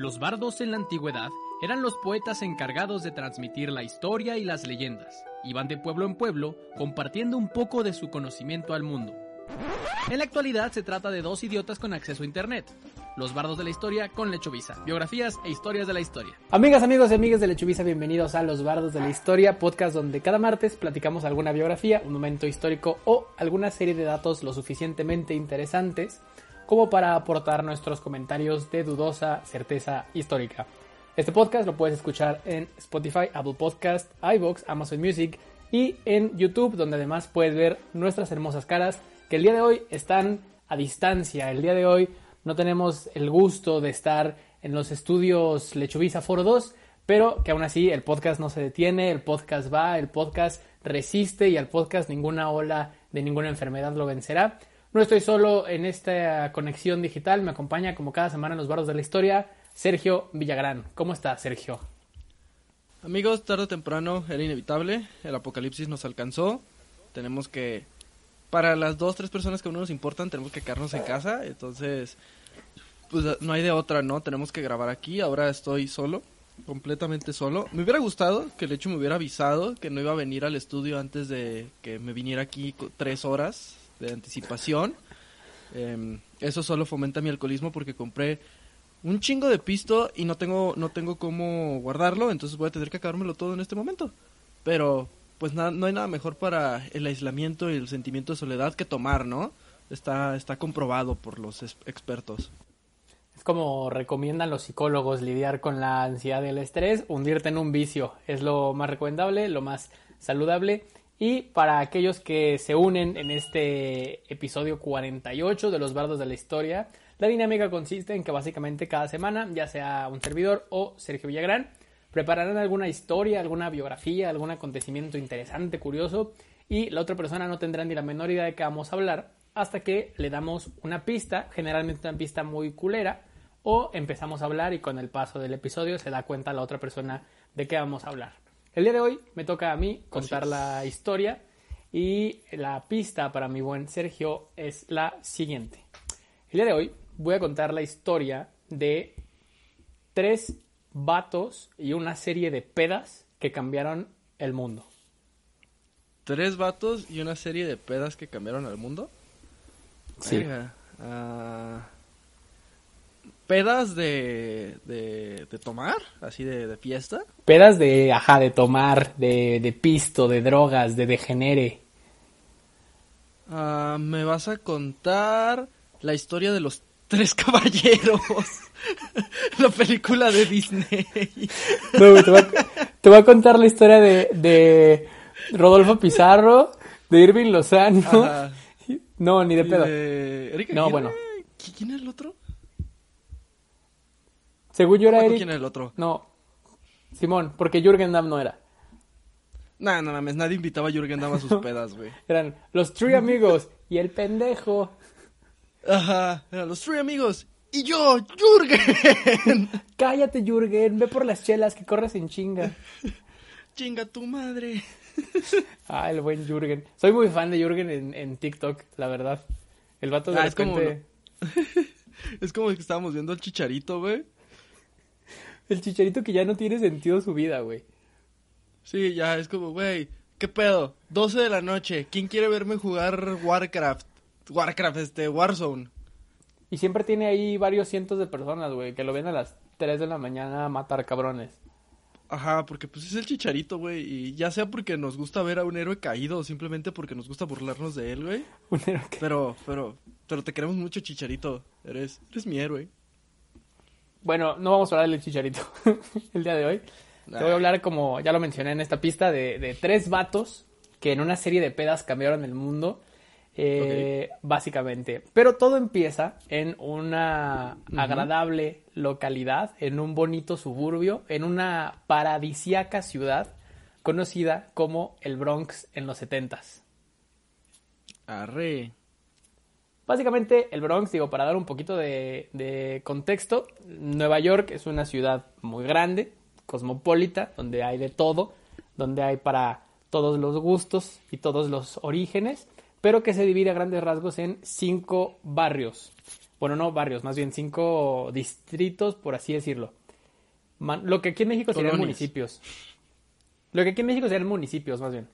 Los bardos en la antigüedad eran los poetas encargados de transmitir la historia y las leyendas. Iban de pueblo en pueblo compartiendo un poco de su conocimiento al mundo. En la actualidad se trata de dos idiotas con acceso a internet. Los bardos de la historia con Lechovisa, biografías e historias de la historia. Amigas, amigos y amigas de Lechovisa, bienvenidos a Los Bardos de la Historia, podcast donde cada martes platicamos alguna biografía, un momento histórico o alguna serie de datos lo suficientemente interesantes como para aportar nuestros comentarios de dudosa certeza histórica. Este podcast lo puedes escuchar en Spotify, Apple Podcast, iVoox, Amazon Music y en YouTube, donde además puedes ver nuestras hermosas caras que el día de hoy están a distancia. El día de hoy no tenemos el gusto de estar en los estudios Lechuvisa Foro 2, pero que aún así el podcast no se detiene, el podcast va, el podcast resiste y al podcast ninguna ola de ninguna enfermedad lo vencerá. No estoy solo en esta conexión digital, me acompaña como cada semana en los barros de la historia Sergio Villagrán. ¿Cómo estás, Sergio? Amigos, tarde o temprano era inevitable, el apocalipsis nos alcanzó, tenemos que, para las dos, tres personas que a uno nos importan, tenemos que quedarnos en casa, entonces, pues no hay de otra, ¿no? Tenemos que grabar aquí, ahora estoy solo, completamente solo. Me hubiera gustado que el hecho me hubiera avisado que no iba a venir al estudio antes de que me viniera aquí tres horas, de anticipación. Eh, eso solo fomenta mi alcoholismo porque compré un chingo de pisto y no tengo no tengo cómo guardarlo, entonces voy a tener que acabármelo todo en este momento. Pero pues no hay nada mejor para el aislamiento y el sentimiento de soledad que tomar, ¿no? Está está comprobado por los expertos. Es como recomiendan los psicólogos lidiar con la ansiedad y el estrés, hundirte en un vicio. Es lo más recomendable, lo más saludable y para aquellos que se unen en este episodio 48 de los bardos de la historia, la dinámica consiste en que básicamente cada semana, ya sea un servidor o Sergio Villagrán, prepararán alguna historia, alguna biografía, algún acontecimiento interesante, curioso, y la otra persona no tendrá ni la menor idea de qué vamos a hablar hasta que le damos una pista, generalmente una pista muy culera, o empezamos a hablar y con el paso del episodio se da cuenta la otra persona de qué vamos a hablar. El día de hoy me toca a mí contar la historia y la pista para mi buen Sergio es la siguiente. El día de hoy voy a contar la historia de tres vatos y una serie de pedas que cambiaron el mundo. ¿Tres vatos y una serie de pedas que cambiaron el mundo? Sí. Uh, pedas de, de, de tomar, así de, de, fiesta. Pedas de, ajá, de tomar, de, de pisto, de drogas, de degenere. Uh, me vas a contar la historia de los tres caballeros. la película de Disney. No, te, voy a, te voy a contar la historia de, de Rodolfo Pizarro, de Irving Lozano. Ajá. No, ni de pedo. De... ¿Erika no, bueno. ¿Quién es el otro? Según yo era Eric. ¿Quién es el otro? No, Simón, porque Jürgen Damm no era. No, no mames, nadie invitaba a Jürgen Damm a sus pedas, güey. Eran los tres amigos y el pendejo. Ajá, eran los tres amigos y yo, Jürgen. Cállate, Jürgen, ve por las chelas que corres en chinga. Chinga tu madre. Ah, el buen Jürgen. Soy muy fan de Jürgen en, en TikTok, la verdad. El vato de ah, repente... Es como, es como que estábamos viendo al chicharito, güey. El chicharito que ya no tiene sentido su vida, güey. Sí, ya es como, güey, ¿qué pedo? 12 de la noche, ¿quién quiere verme jugar Warcraft? Warcraft, este, Warzone. Y siempre tiene ahí varios cientos de personas, güey, que lo ven a las 3 de la mañana a matar cabrones. Ajá, porque pues es el chicharito, güey, y ya sea porque nos gusta ver a un héroe caído o simplemente porque nos gusta burlarnos de él, güey. Un héroe que... Pero, pero, pero te queremos mucho, chicharito. Eres, eres mi héroe. Bueno, no vamos a hablar del chicharito el día de hoy. Te voy a hablar, como ya lo mencioné en esta pista, de, de tres vatos que en una serie de pedas cambiaron el mundo. Eh, okay. Básicamente. Pero todo empieza en una uh -huh. agradable localidad, en un bonito suburbio, en una paradisiaca ciudad conocida como el Bronx en los setentas. Arre. Básicamente el Bronx, digo, para dar un poquito de, de, contexto, Nueva York es una ciudad muy grande, cosmopolita, donde hay de todo, donde hay para todos los gustos y todos los orígenes, pero que se divide a grandes rasgos en cinco barrios. Bueno, no barrios, más bien cinco distritos, por así decirlo. Man- lo que aquí en México serían municipios. Lo que aquí en México serían municipios, más bien.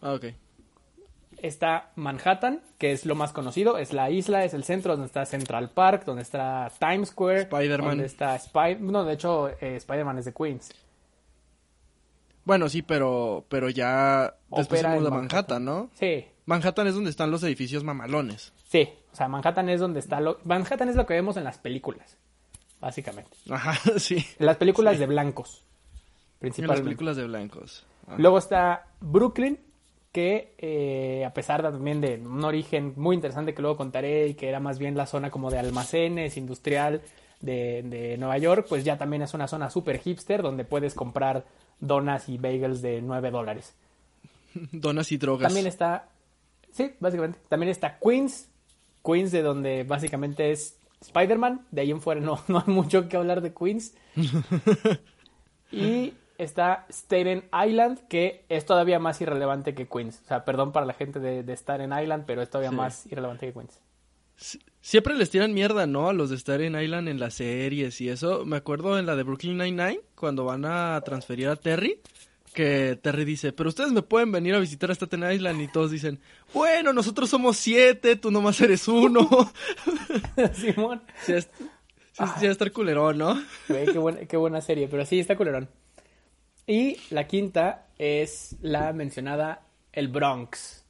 Ah, ok. Está Manhattan, que es lo más conocido, es la isla, es el centro donde está Central Park, donde está Times Square, Spider-Man. donde está Spider, no, de hecho eh, Spider-Man es de Queens. Bueno, sí, pero, pero ya después de Manhattan, ¿no? Sí, Manhattan es donde están los edificios mamalones. sí, o sea, Manhattan es donde está lo Manhattan es lo que vemos en las películas, básicamente. Ajá, sí. En las películas de blancos, En las principalmente. películas de blancos. Luego está Brooklyn, que eh, a pesar también de un origen muy interesante que luego contaré y que era más bien la zona como de almacenes, industrial de, de Nueva York, pues ya también es una zona super hipster donde puedes comprar donas y bagels de 9 dólares. Donas y drogas. También está, sí, básicamente, también está Queens, Queens de donde básicamente es Spider-Man, de ahí en fuera no, no hay mucho que hablar de Queens. y está Staten Island, que es todavía más irrelevante que Queens. O sea, perdón para la gente de, de Staten Island, pero es todavía Sí. más irrelevante que Queens. Sie- Siempre les tiran mierda, ¿no? A los de Staten Island en las series y eso. Me acuerdo en la de Brooklyn Nine-Nine, cuando van a transferir a Terry, que Terry dice, pero ustedes me pueden venir a visitar a Staten Island y todos dicen, bueno, nosotros somos siete, tú nomás eres uno. Simón. sí, sí, sí, estar culerón, ¿no? Güey, qué, buena, qué buena serie, pero sí, está culerón. Y la quinta es la mencionada el Bronx.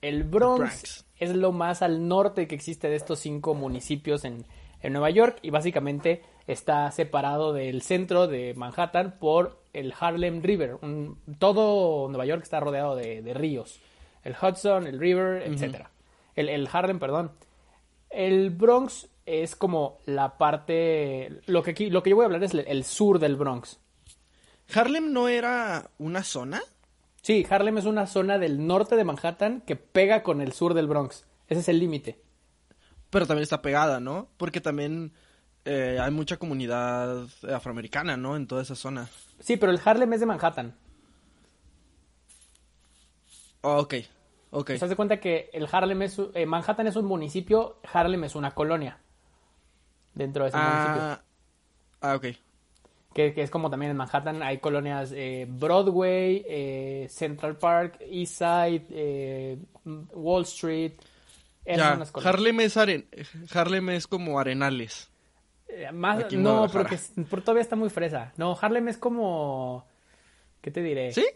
El Bronx, Bronx. es lo más al norte que existe de estos cinco municipios en, en Nueva York y básicamente está separado del centro de Manhattan por el Harlem River. Un- todo Nueva York está rodeado de, de ríos. El Hudson, el River, etcétera. El, el Harlem, perdón. El Bronx es como la parte. Lo que, aquí, lo que yo voy a hablar es el, el sur del Bronx. Harlem no era una zona. Sí, Harlem es una zona del norte de Manhattan que pega con el sur del Bronx. Ese es el límite. Pero también está pegada, ¿no? Porque también eh, hay mucha comunidad afroamericana, ¿no? En toda esa zona. Sí, pero el Harlem es de Manhattan. Oh, ok, ok. ¿Te das cuenta que el Harlem es. un- eh, Manhattan es un municipio, Harlem es una colonia. Dentro de ese municipio. Ah, ah, ok. Que, que es como también en Manhattan hay colonias eh, Broadway, eh, Central Park, East Side, eh, Wall Street. Ya. Harlem es, Harlem es como arenales. Más, aquí no, porque es- por- todavía está muy fresa. No, Harlem es como. ¿Qué te diré? ¿Sí?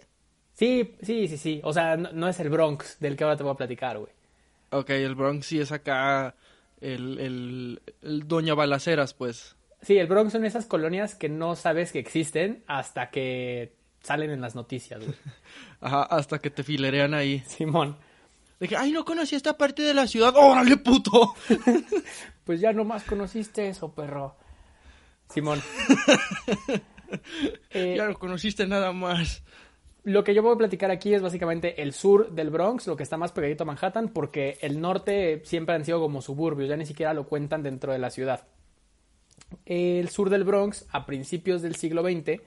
Sí, sí, sí, sí. O sea, no, no es el Bronx del que ahora te voy a platicar, güey. Ok, el Bronx sí es acá el, el, el Doña Balaceras, pues. Sí, el Bronx son esas colonias que no sabes que existen hasta que salen en las noticias, güey. Ajá, hasta que te filerean ahí. Simón. Que, ay, no conocí esta parte de la ciudad. ¡Órale, puto! Pues ya nomás conociste eso, perro. Simón. Eh, ya no conociste nada más. Lo que yo voy a platicar aquí es básicamente el sur del Bronx, lo que está más pegadito a Manhattan, porque el norte siempre han sido como suburbios, ya ni siquiera lo cuentan dentro de la ciudad. El sur del Bronx, a principios del siglo XX,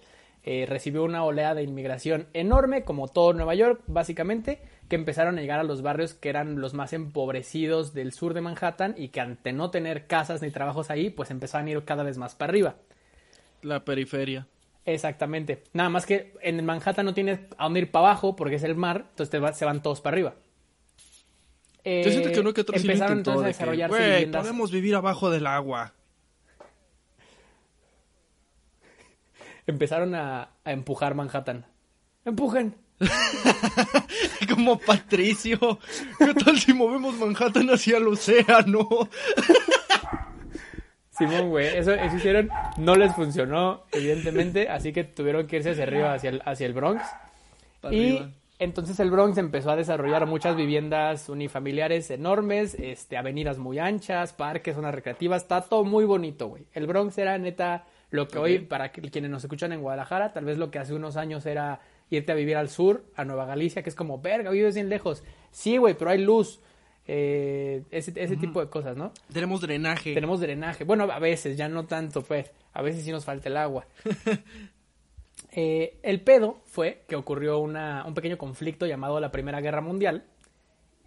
eh, recibió una oleada de inmigración enorme, como todo Nueva York, básicamente, que empezaron a llegar a los barrios que eran los más empobrecidos del sur de Manhattan y que ante no tener casas ni trabajos ahí, pues empezaban a ir cada vez más para arriba. La periferia. Exactamente. Nada más que en Manhattan no tienes a dónde ir para abajo porque es el mar, entonces te va- se van todos para arriba. Yo siento Eh, que uno que otro sí empezaron entonces a de que, desarrollarse "Güey, viviendas. podemos vivir abajo del agua. Empezaron a, a empujar Manhattan. ¡Empujen! Como Patricio. ¿Qué tal si movemos Manhattan hacia el océano? Simón, güey, eso, eso hicieron, no les funcionó, evidentemente, así que tuvieron que irse hacia arriba, hacia el, hacia el Bronx. Y arriba. entonces el Bronx empezó a desarrollar muchas viviendas unifamiliares enormes, este, avenidas muy anchas, parques, zonas recreativas, está todo muy bonito, güey. El Bronx era neta lo que hoy, para quienes nos escuchan en Guadalajara, tal vez lo que hace unos años era irte a vivir al sur, a Nueva Galicia, que es como, verga, vives bien lejos. Sí, güey, pero hay luz. eh, ese ese tipo de cosas, ¿no? Tenemos drenaje. Tenemos drenaje. Bueno, a veces, ya no tanto, pues. A veces sí nos falta el agua. Eh, el pedo fue que ocurrió una- un pequeño conflicto llamado la Primera Guerra Mundial.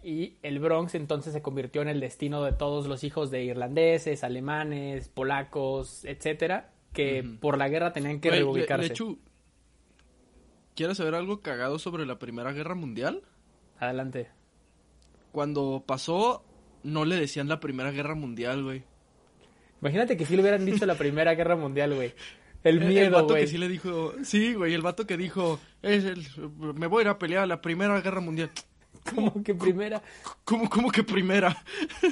y el Bronx entonces se convirtió en el destino de todos los hijos de irlandeses, alemanes, polacos, etcétera, que por la guerra tenían que Güey, reubicarse. Lechu, ¿quieres saber algo cagado sobre la Primera Guerra Mundial? Adelante. Cuando pasó, no le decían la Primera Guerra Mundial, güey. Imagínate que si le hubieran dicho la Primera Guerra Mundial, güey. El El- el miedo, vato güey. que sí le dijo, sí, güey, el vato que dijo, "Es el- me voy a ir a pelear a la Primera Guerra Mundial. Como que primera. ¿Cómo, cómo que primera?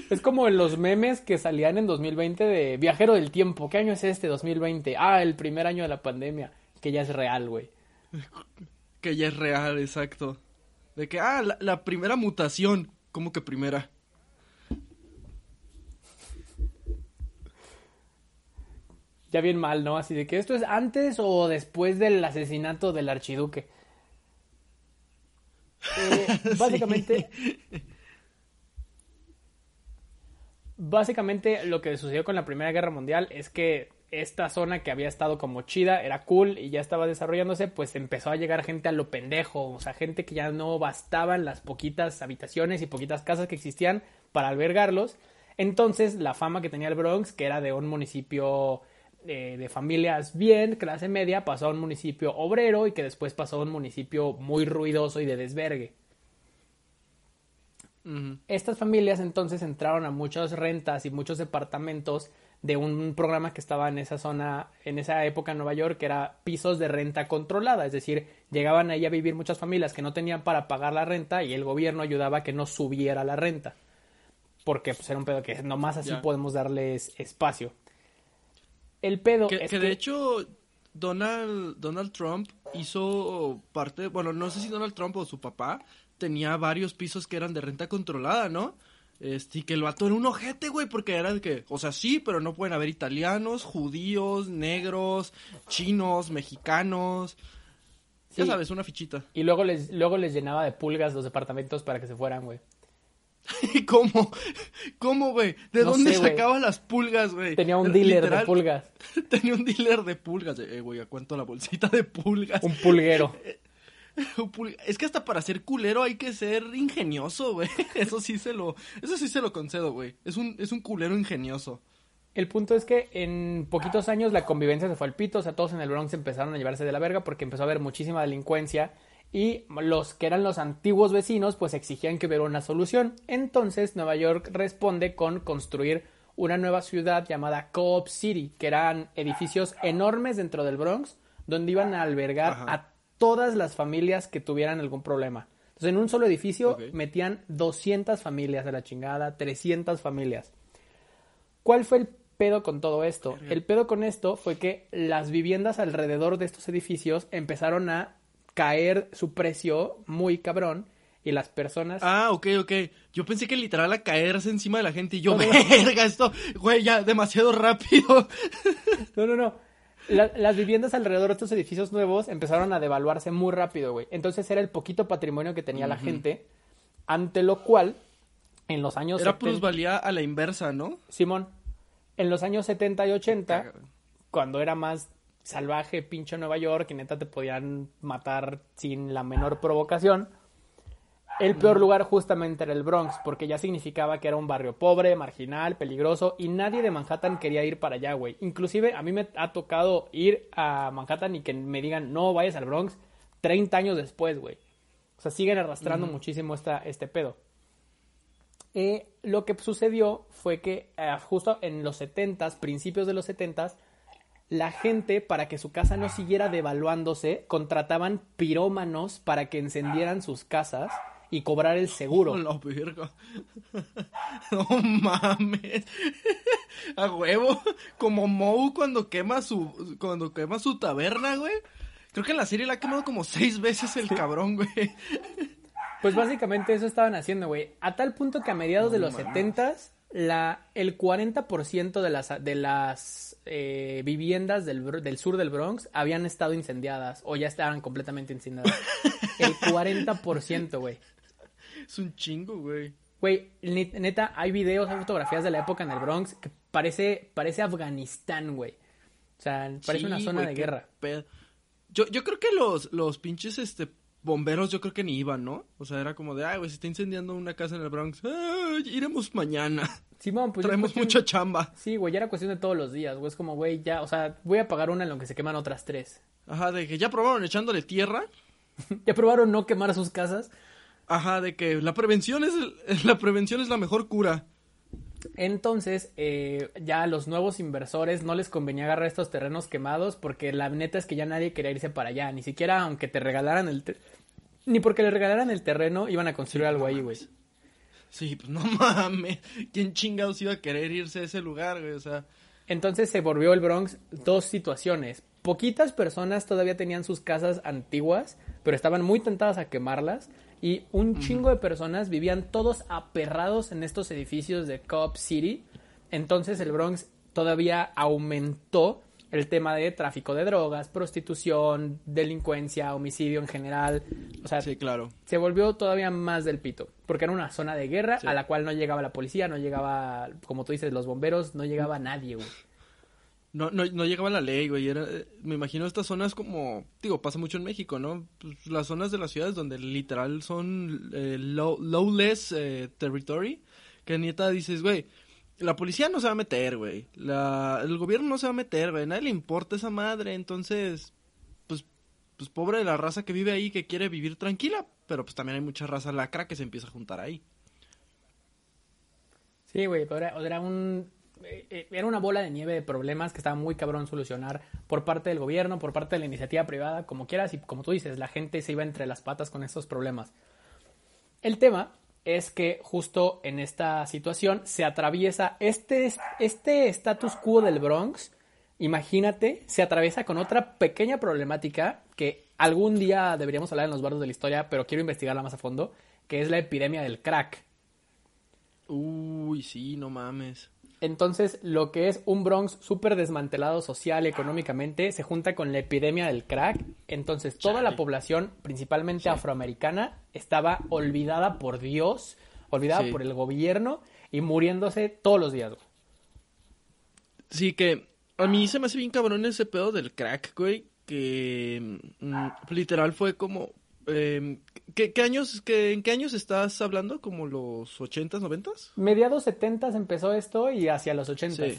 Es como en los memes que salían en 2020 de Viajero del Tiempo. ¿Qué año es este? 2020. Ah, el primer año de la pandemia. Que ya es real, güey. Que ya es real, exacto. De que, ah, la, la primera mutación. ¿Cómo que primera? Ya bien mal, ¿no? Así de que esto es antes o después del asesinato del archiduque. Básicamente, básicamente lo que sucedió con la Primera Guerra Mundial es que esta zona que había estado como chida, era cool y ya estaba desarrollándose, pues empezó a llegar gente a lo pendejo, o sea, gente que ya no bastaban las poquitas habitaciones y poquitas casas que existían para albergarlos. Entonces, la fama que tenía el Bronx, que era de un municipio eh, de familias bien, clase media, pasó a un municipio obrero y que después pasó a un municipio muy ruidoso y de desvergue. Estas familias entonces entraron a muchas rentas y muchos departamentos de un programa que estaba en esa zona, en esa época en Nueva York, que era pisos de renta controlada, es decir, llegaban ahí a vivir muchas familias que no tenían para pagar la renta y el gobierno ayudaba a que no subiera la renta, porque pues, era un pedo que nomás así podemos darles espacio. El pedo Que, es que que, de hecho, Donald, Donald Trump hizo parte, bueno, no sé si Donald Trump o su papá tenía varios pisos que eran de renta controlada, ¿no? Este, y que el vato era un ojete, güey, porque era de que, o sea, sí, pero no pueden haber italianos, judíos, negros, chinos, mexicanos. Ya sabes, una fichita. y luego les, luego les llenaba de pulgas los departamentos para que se fueran, güey. ¿Y cómo? ¿Cómo, güey? ¿De No dónde sacaba las pulgas, güey? Tenía un dealer literal, de pulgas, Tenía un dealer de pulgas. Eh, güey, ¿a cuánto la bolsita de pulgas? un pulguero. Es que hasta para ser culero hay que ser ingenioso, güey. Eso sí se lo, eso sí se lo concedo, güey. Es un, es un culero ingenioso. El punto es que en poquitos años la convivencia se fue al pito, o sea, todos en el Bronx empezaron a llevarse de la verga porque empezó a haber muchísima delincuencia y los que eran los antiguos vecinos pues exigían que hubiera una solución. Entonces Nueva York responde con construir una nueva ciudad llamada Co-op City, que eran edificios enormes dentro del Bronx donde iban a albergar Ajá. a todas las familias que tuvieran algún problema. Entonces en un solo edificio metían 200 familias a la chingada, 300 familias. ¿Cuál fue el pedo con todo esto? El pedo con esto fue que las viviendas alrededor de estos edificios empezaron a caer su precio muy cabrón y las personas... Ah, ok, ok. Yo pensé que literal a caerse encima de la gente y yo, no, no. verga, esto, güey, ya, demasiado rápido. No, no, no. La- las viviendas alrededor de estos edificios nuevos empezaron a devaluarse muy rápido, güey. Entonces era el poquito patrimonio que tenía la gente, ante lo cual, en los años... Era 70 plusvalía a la inversa, ¿no? Simón, en los años 70 y 80, Caga. cuando era más salvaje, pinche Nueva York, y neta te podían matar sin la menor provocación, el peor lugar justamente era el Bronx, porque ya significaba que era un barrio pobre, marginal, peligroso, y nadie de Manhattan quería ir para allá, güey. Inclusive a mí me ha tocado ir a Manhattan y que me digan, no vayas al Bronx, 30 años después, güey. O sea, siguen arrastrando muchísimo esta, este pedo. Eh, lo que sucedió fue que eh, justo en los 70s, principios de los 70s, la gente, para que su casa no siguiera devaluándose, contrataban pirómanos para que encendieran sus casas y cobrar el seguro. La verga. No mames. A huevo. Como Moe cuando quema su, cuando quema su taberna, güey. Creo que en la serie la ha quemado como seis veces el cabrón, güey. Pues básicamente eso estaban haciendo, güey. A tal punto que a mediados de los. 70s, la, el 40% de las, de las eh, viviendas del, del sur del Bronx habían estado incendiadas o ya estaban completamente incendiadas. El 40%, güey. Es un chingo, güey. Güey, net- neta, hay videos, hay fotografías de la época en el Bronx que parece, parece Afganistán, güey. O sea, parece una zona güey, de guerra. pedo. Yo, yo creo que los, los pinches este bomberos yo creo que ni iban, ¿no? O sea, era como de, ay, güey, se está incendiando una casa en el Bronx. Ay, iremos mañana. Simón, pues Traemos cuestión- mucha chamba. Sí, güey, ya era cuestión de todos los días, güey. Es como, güey, ya, o sea, voy a pagar una en lo que se queman otras tres. Ajá, de que ya probaron echándole tierra. ¿Ya probaron no quemar sus casas? Ajá, de que la prevención es el- la prevención es la mejor cura. Entonces, eh, ya a los nuevos inversores no les convenía agarrar estos terrenos quemados porque la neta es que ya nadie quería irse para allá. Ni siquiera aunque te regalaran el... te- Ni porque le regalaran el terreno iban a construir algo ahí, güey. Sí, pues no mames. ¿Quién chingados iba a querer irse a ese lugar, güey? O sea, Entonces se volvió el Bronx dos situaciones. Poquitas personas todavía tenían sus casas antiguas, pero estaban muy tentadas a quemarlas. Y un chingo de personas vivían todos aperrados en estos edificios de Cobb City. Entonces el Bronx todavía aumentó el tema de tráfico de drogas, prostitución, delincuencia, homicidio en general. O sea, sí, claro. se volvió todavía más del pito, porque era una zona de guerra Sí. a la cual no llegaba la policía, no llegaba, como tú dices, los bomberos, no llegaba nadie, güey. No, no, no llegaba la ley, güey. Era, eh, me imagino estas zonas como, digo, pasa mucho en México, ¿no? Pues, las zonas de las ciudades donde literal son eh, low, lowless eh, territory, que neta dices, güey, la policía no se va a meter, güey. La, el gobierno no se va a meter, güey. Nadie le importa esa madre, entonces, pues, pues pobre de la raza que vive ahí, que quiere vivir tranquila, pero pues también hay mucha raza lacra que se empieza a juntar ahí. Sí, güey, pero era un... eh, Era una bola de nieve de problemas que estaba muy cabrón solucionar por parte del gobierno, por parte de la iniciativa privada, como quieras, y como tú dices, la gente se iba entre las patas con estos problemas. El tema es que justo en esta situación se atraviesa este, este status quo del Bronx, imagínate, se atraviesa con otra pequeña problemática que algún día deberíamos hablar en los bardos de la historia, pero quiero investigarla más a fondo, que es la epidemia del crack. Uy, sí, no mames. Entonces, lo que es un Bronx súper desmantelado social y económicamente se junta con la epidemia del crack. Entonces, toda la población, principalmente afroamericana, estaba olvidada por Dios, olvidada Sí. por el gobierno y muriéndose todos los días. güey. Sí, que a mí se me hace bien cabrón ese pedo del crack, güey. Que mm, literal fue como. eh, ¿qué, qué años, qué, ¿En qué años estás hablando? ¿Como los 80s, 90s? Mediados 70 empezó esto y hacia los 80 Sí.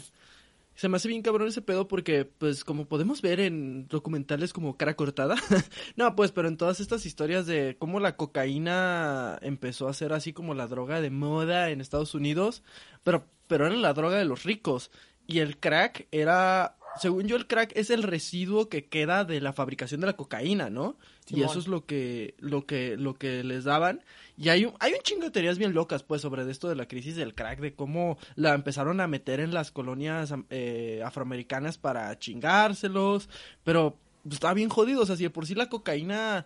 Se me hace bien cabrón ese pedo porque, pues, como podemos ver en documentales como Cara Cortada. no, pues, pero en todas estas historias de cómo la cocaína empezó a ser así como la droga de moda en Estados Unidos. Pero, pero era la droga de los ricos. Y el crack era. Según yo, el crack es el residuo que queda de la fabricación de la cocaína, ¿no? Y eso es lo que, lo que, lo que les daban. Y hay un, hay un chingo de teorías bien locas, pues, sobre esto de la crisis del crack, de cómo la empezaron a meter en las colonias eh, afroamericanas para chingárselos, pero pues, estaba bien jodido, o sea, si de por sí la cocaína,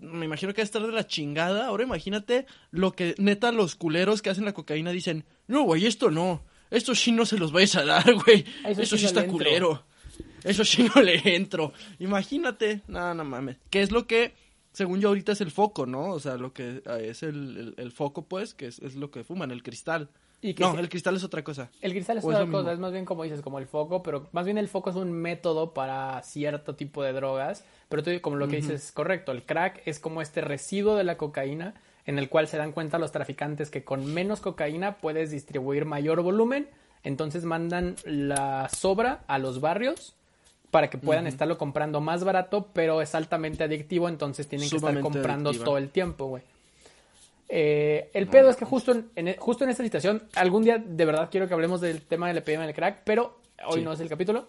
me imagino que va a estar de la chingada, ahora imagínate lo que neta los culeros que hacen la cocaína dicen, no, güey, esto no, esto sí no se los vais a dar, güey, Eso eso, sí sí está le entro". culero. Eso sí no le entro. Imagínate. No, no mames. Que es lo que, según yo, ahorita es el foco, ¿no? O sea, lo que eh, es el, el- el foco, pues, que es, es lo que fuman, el cristal. Y No, se- el cristal es otra cosa. El cristal es ¿O es otra cosa, mismo? es más bien como dices, como el foco, pero más bien el foco es un método para cierto tipo de drogas, pero tú como lo que dices es correcto, el crack es como este residuo de la cocaína en el cual se dan cuenta los traficantes que con menos cocaína puedes distribuir mayor volumen, entonces mandan la sobra a los barrios para que puedan estarlo comprando más barato, pero es altamente adictivo, entonces tienen que estar comprando adictiva. todo el tiempo, güey. Eh, el pedo es que justo en, en- justo en esta situación, algún día de verdad quiero que hablemos del tema de la epidemia del crack, pero hoy Sí. no es el capítulo.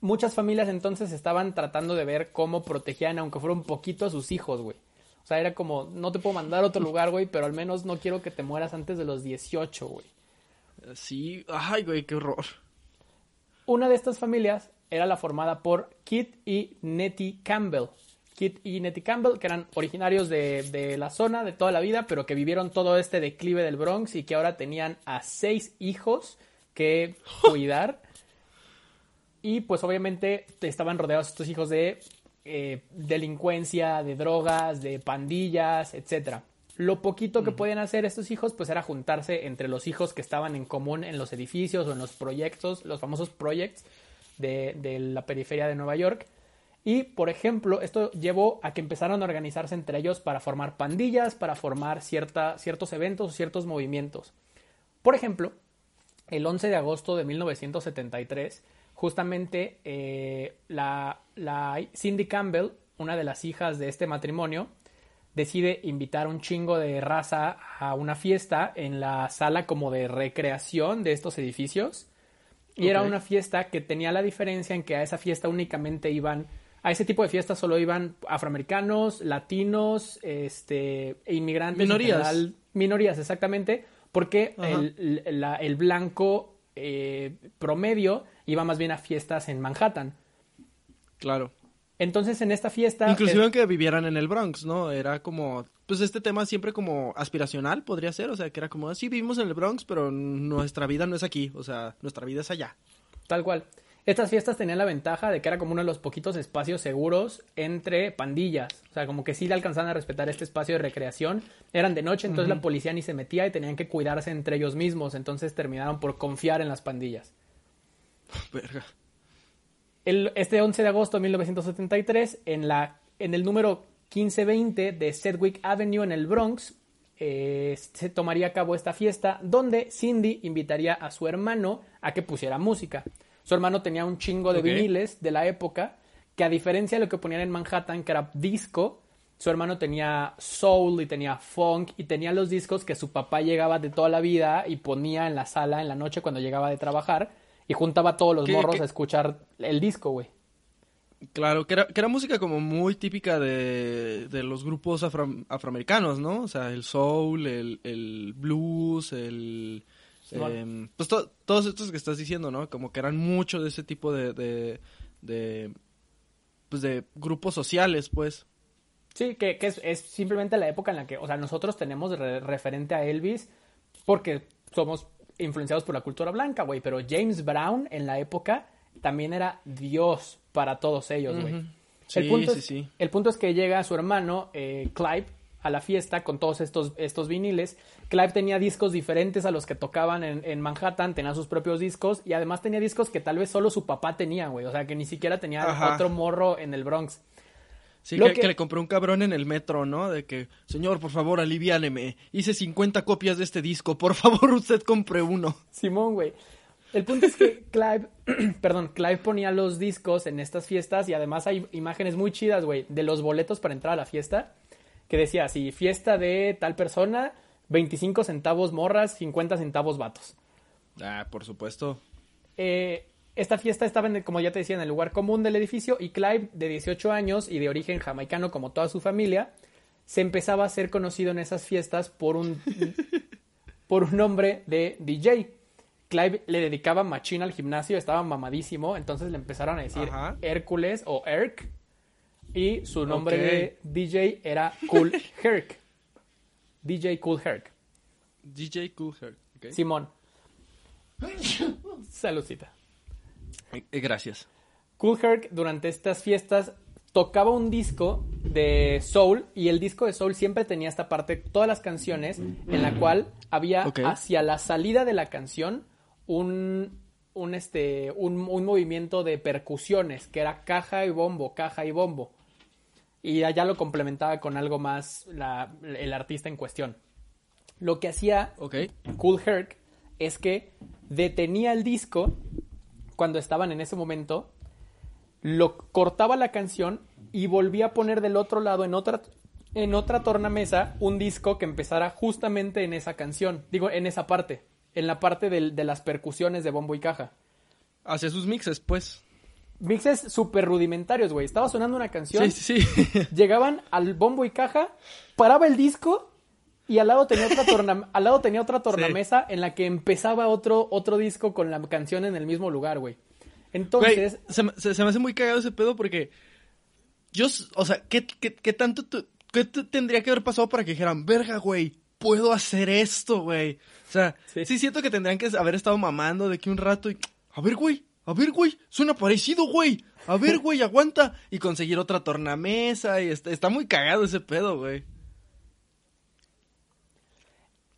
Muchas familias entonces estaban tratando de ver cómo protegían, aunque fuera un poquito, a sus hijos, güey. O sea, era como, no te puedo mandar a otro lugar, güey, pero al menos no quiero que te mueras antes de los 18, güey. Sí. Ay, güey, qué horror. Una de estas familias era la formada por Kit y Nettie Campbell. Kit y Nettie Campbell, que eran originarios de, de la zona de toda la vida, pero que vivieron todo este declive del Bronx y que ahora tenían a seis hijos que cuidar. Y pues obviamente estaban rodeados estos hijos de eh, delincuencia, de drogas, de pandillas, etcétera. Lo poquito que podían hacer estos hijos, pues era juntarse entre los hijos que estaban en común en los edificios o en los proyectos, los famosos projects de, de la periferia de Nueva York. Y, por ejemplo, esto llevó a que empezaran a organizarse entre ellos para formar pandillas, para formar cierta, ciertos eventos, ciertos movimientos. Por ejemplo, el 11 de agosto de 1973, justamente eh, la, la Cindy Campbell, una de las hijas de este matrimonio, decide invitar un chingo de raza a una fiesta en la sala como de recreación de estos edificios. Y era una fiesta que tenía la diferencia en que a esa fiesta únicamente iban, a ese tipo de fiestas solo iban afroamericanos, latinos, este, e inmigrantes. Minorías. general. minorías, exactamente, porque el, la- el blanco eh, promedio iba más bien a fiestas en Manhattan. Claro. Entonces en esta fiesta... Inclusive es- aunque vivieran en el Bronx, ¿no? Era como, pues este tema siempre como aspiracional podría ser, o sea, que era como, sí, vivimos en el Bronx, pero nuestra vida no es aquí, o sea, nuestra vida es allá. Tal cual. Estas fiestas tenían la ventaja de que era como uno de los poquitos espacios seguros entre pandillas. O sea, como que sí le alcanzaban a respetar este espacio de recreación. Eran de noche, entonces la policía ni se metía y tenían que cuidarse entre ellos mismos. Entonces terminaron por confiar en las pandillas. Verga. El, este 11 de agosto de 1973, en, la, en el número 1520 de Sedgwick Avenue en el Bronx, eh, se tomaría a cabo esta fiesta donde Cindy invitaría a su hermano a que pusiera música. Su hermano tenía un chingo de viniles de la época que a diferencia de lo que ponían en Manhattan, que era disco, su hermano tenía soul y tenía funk y tenía los discos que su papá llegaba de toda la vida y ponía en la sala en la noche cuando llegaba de trabajar y juntaba a todos los ¿Qué- morros qué? a escuchar el disco, güey. Claro, que era, que era música como muy típica de, de los grupos afro- afroamericanos, ¿no? O sea, el soul, el, el blues, el... Em, pues to- todos estos que estás diciendo, ¿no? Como que eran mucho de ese tipo de... de, de pues de grupos sociales, pues. Sí, que, que es, es simplemente la época en la que, o sea, nosotros tenemos re- referente a Elvis porque somos influenciados por la cultura blanca, güey, pero James Brown en la época también era Dios para todos ellos, güey. Ujú. el, Sí, punto sí, es, sí. el punto es que llega su hermano, eh, Clive, a la fiesta con todos estos, estos viniles. Clive tenía discos diferentes a los que tocaban en, en Manhattan, tenía sus propios discos y además tenía discos que tal vez solo su papá tenía, güey. O sea, que ni siquiera tenía Ajá. otro morro en el Bronx. Sí, que, que- que le compré un cabrón en el metro, ¿no? De que, señor, por favor, aliviáneme. Hice 50 copias de este disco. Por favor, usted compre uno. Simón, güey. El punto es que Clive, perdón, Clive ponía los discos en estas fiestas y además hay imágenes muy chidas, güey, de los boletos para entrar a la fiesta, que decía así, fiesta de tal persona, 25 centavos morras, 50 centavos vatos. Ah, por supuesto. Eh, esta fiesta estaba, en el- como ya te decía, en el lugar común del edificio y Clive, de 18 años y de origen jamaicano como toda su familia, se empezaba a ser conocido en esas fiestas por un, por un nombre de DJ. Clive le dedicaba machín al gimnasio, estaba mamadísimo, entonces le empezaron a decir Ajá. Hércules o Herc y su nombre de DJ era Cool Herc. DJ Cool Herc. DJ Cool Herc. ¿ok? Simón. Saludcita. Eh, eh, gracias. Cool Herc durante estas fiestas tocaba un disco de soul y el disco de soul siempre tenía esta parte, todas las canciones, en la cual había hacia la salida de la canción un, un, este, un, un movimiento de percusiones, que era caja y bombo, caja y bombo. Y allá lo complementaba con algo más la- el artista en cuestión. Lo que hacía. Cool Herc es que detenía el disco cuando estaban en ese momento, lo cortaba la canción y volvía a poner del otro lado en otra en otra tornamesa un disco que empezara justamente en esa canción, digo en esa parte, en la parte del- de las percusiones de bombo y caja. Hacía sus mixes, pues. Mixes súper rudimentarios, güey. Estaba sonando una canción, Sí, sí, sí. llegaban al bombo y caja, paraba el disco y al lado tenía otra, torna- al lado tenía otra tornamesa en la que empezaba otro, otro disco con la canción en el mismo lugar, güey. Entonces, Güey, se, me- se- se me hace muy cagado ese pedo porque yo, o sea, ¿qué, qué, qué tanto tu- qué te- tendría que haber pasado para que dijeran, verga, güey, puedo hacer esto, güey? O sea, Sí. sí. siento que tendrían que haber estado mamando de que un rato y, a ver, güey, a ver, güey, suena parecido, güey. A ver, güey, aguanta. Y conseguir otra tornamesa y está, está muy cagado ese pedo, güey.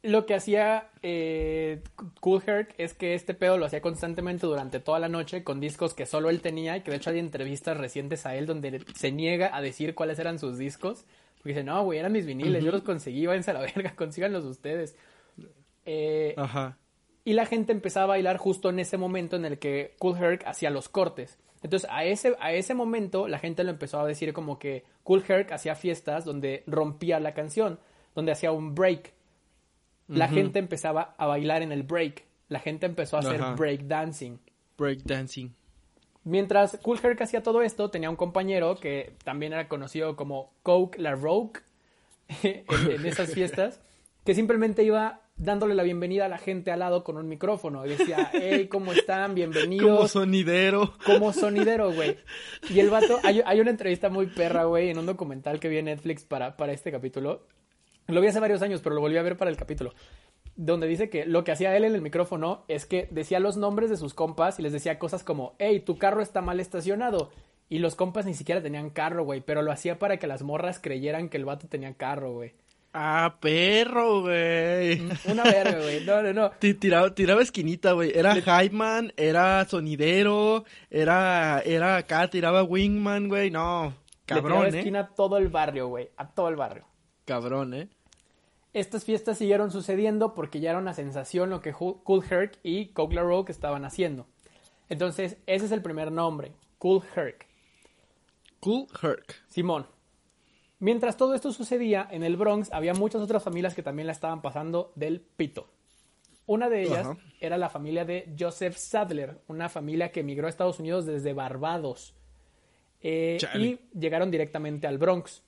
Lo que hacía eh, Cool Herc es que este pedo lo hacía constantemente durante toda la noche con discos que solo él tenía y que de hecho hay entrevistas recientes a él donde se niega a decir cuáles eran sus discos. Porque dice, no, güey, eran mis viniles, yo los conseguí, váyanse a la verga, consíganlos ustedes. Eh, Ajá. y la gente empezaba a bailar justo en ese momento en el que Cool Herc hacía los cortes. Entonces, a ese, a ese momento, la gente lo empezó a decir como que Cool Herc hacía fiestas donde rompía la canción, donde hacía un break. La gente empezaba a bailar en el break. La gente empezó a hacer Ajá. break dancing. Breakdancing. Mientras Cool Herc hacía todo esto, tenía un compañero que también era conocido como Coke La Rogue en, en esas fiestas, que simplemente iba dándole la bienvenida a la gente al lado con un micrófono. Y decía, hey, ¿cómo están? Bienvenidos. Como sonidero. como sonidero, güey. Y el vato, hay, hay una entrevista muy perra, güey, en un documental que vi en Netflix para, para este capítulo. Lo vi hace varios años, pero lo volví a ver para el capítulo. Donde dice que lo que hacía él en el micrófono es que decía los nombres de sus compas y les decía cosas como, hey, tu carro está mal estacionado. Y los compas ni siquiera tenían carro, güey, pero lo hacía para que las morras creyeran que el vato tenía carro, güey. Ah, perro, güey. Una verga, güey. No, no, no. Ti- Tiraba, tiraba esquinita, güey. Era hype man, era sonidero, era, era acá, tiraba wingman, güey. No, Le tiraba cabrón, eh. esquina a todo el barrio, güey. A todo el barrio. Cabrón, eh. Estas fiestas siguieron sucediendo porque ya era una sensación lo que Cool Herc y Coke La Rogue estaban haciendo. Entonces, ese es el primer nombre, Cool Herc. Cool Herc. Simón. Mientras todo esto sucedía, en el Bronx había muchas otras familias que también la estaban pasando del pito. Una de ellas era la familia de Joseph Sadler, una familia que emigró a Estados Unidos desde Barbados. Eh, y llegaron directamente al Bronx.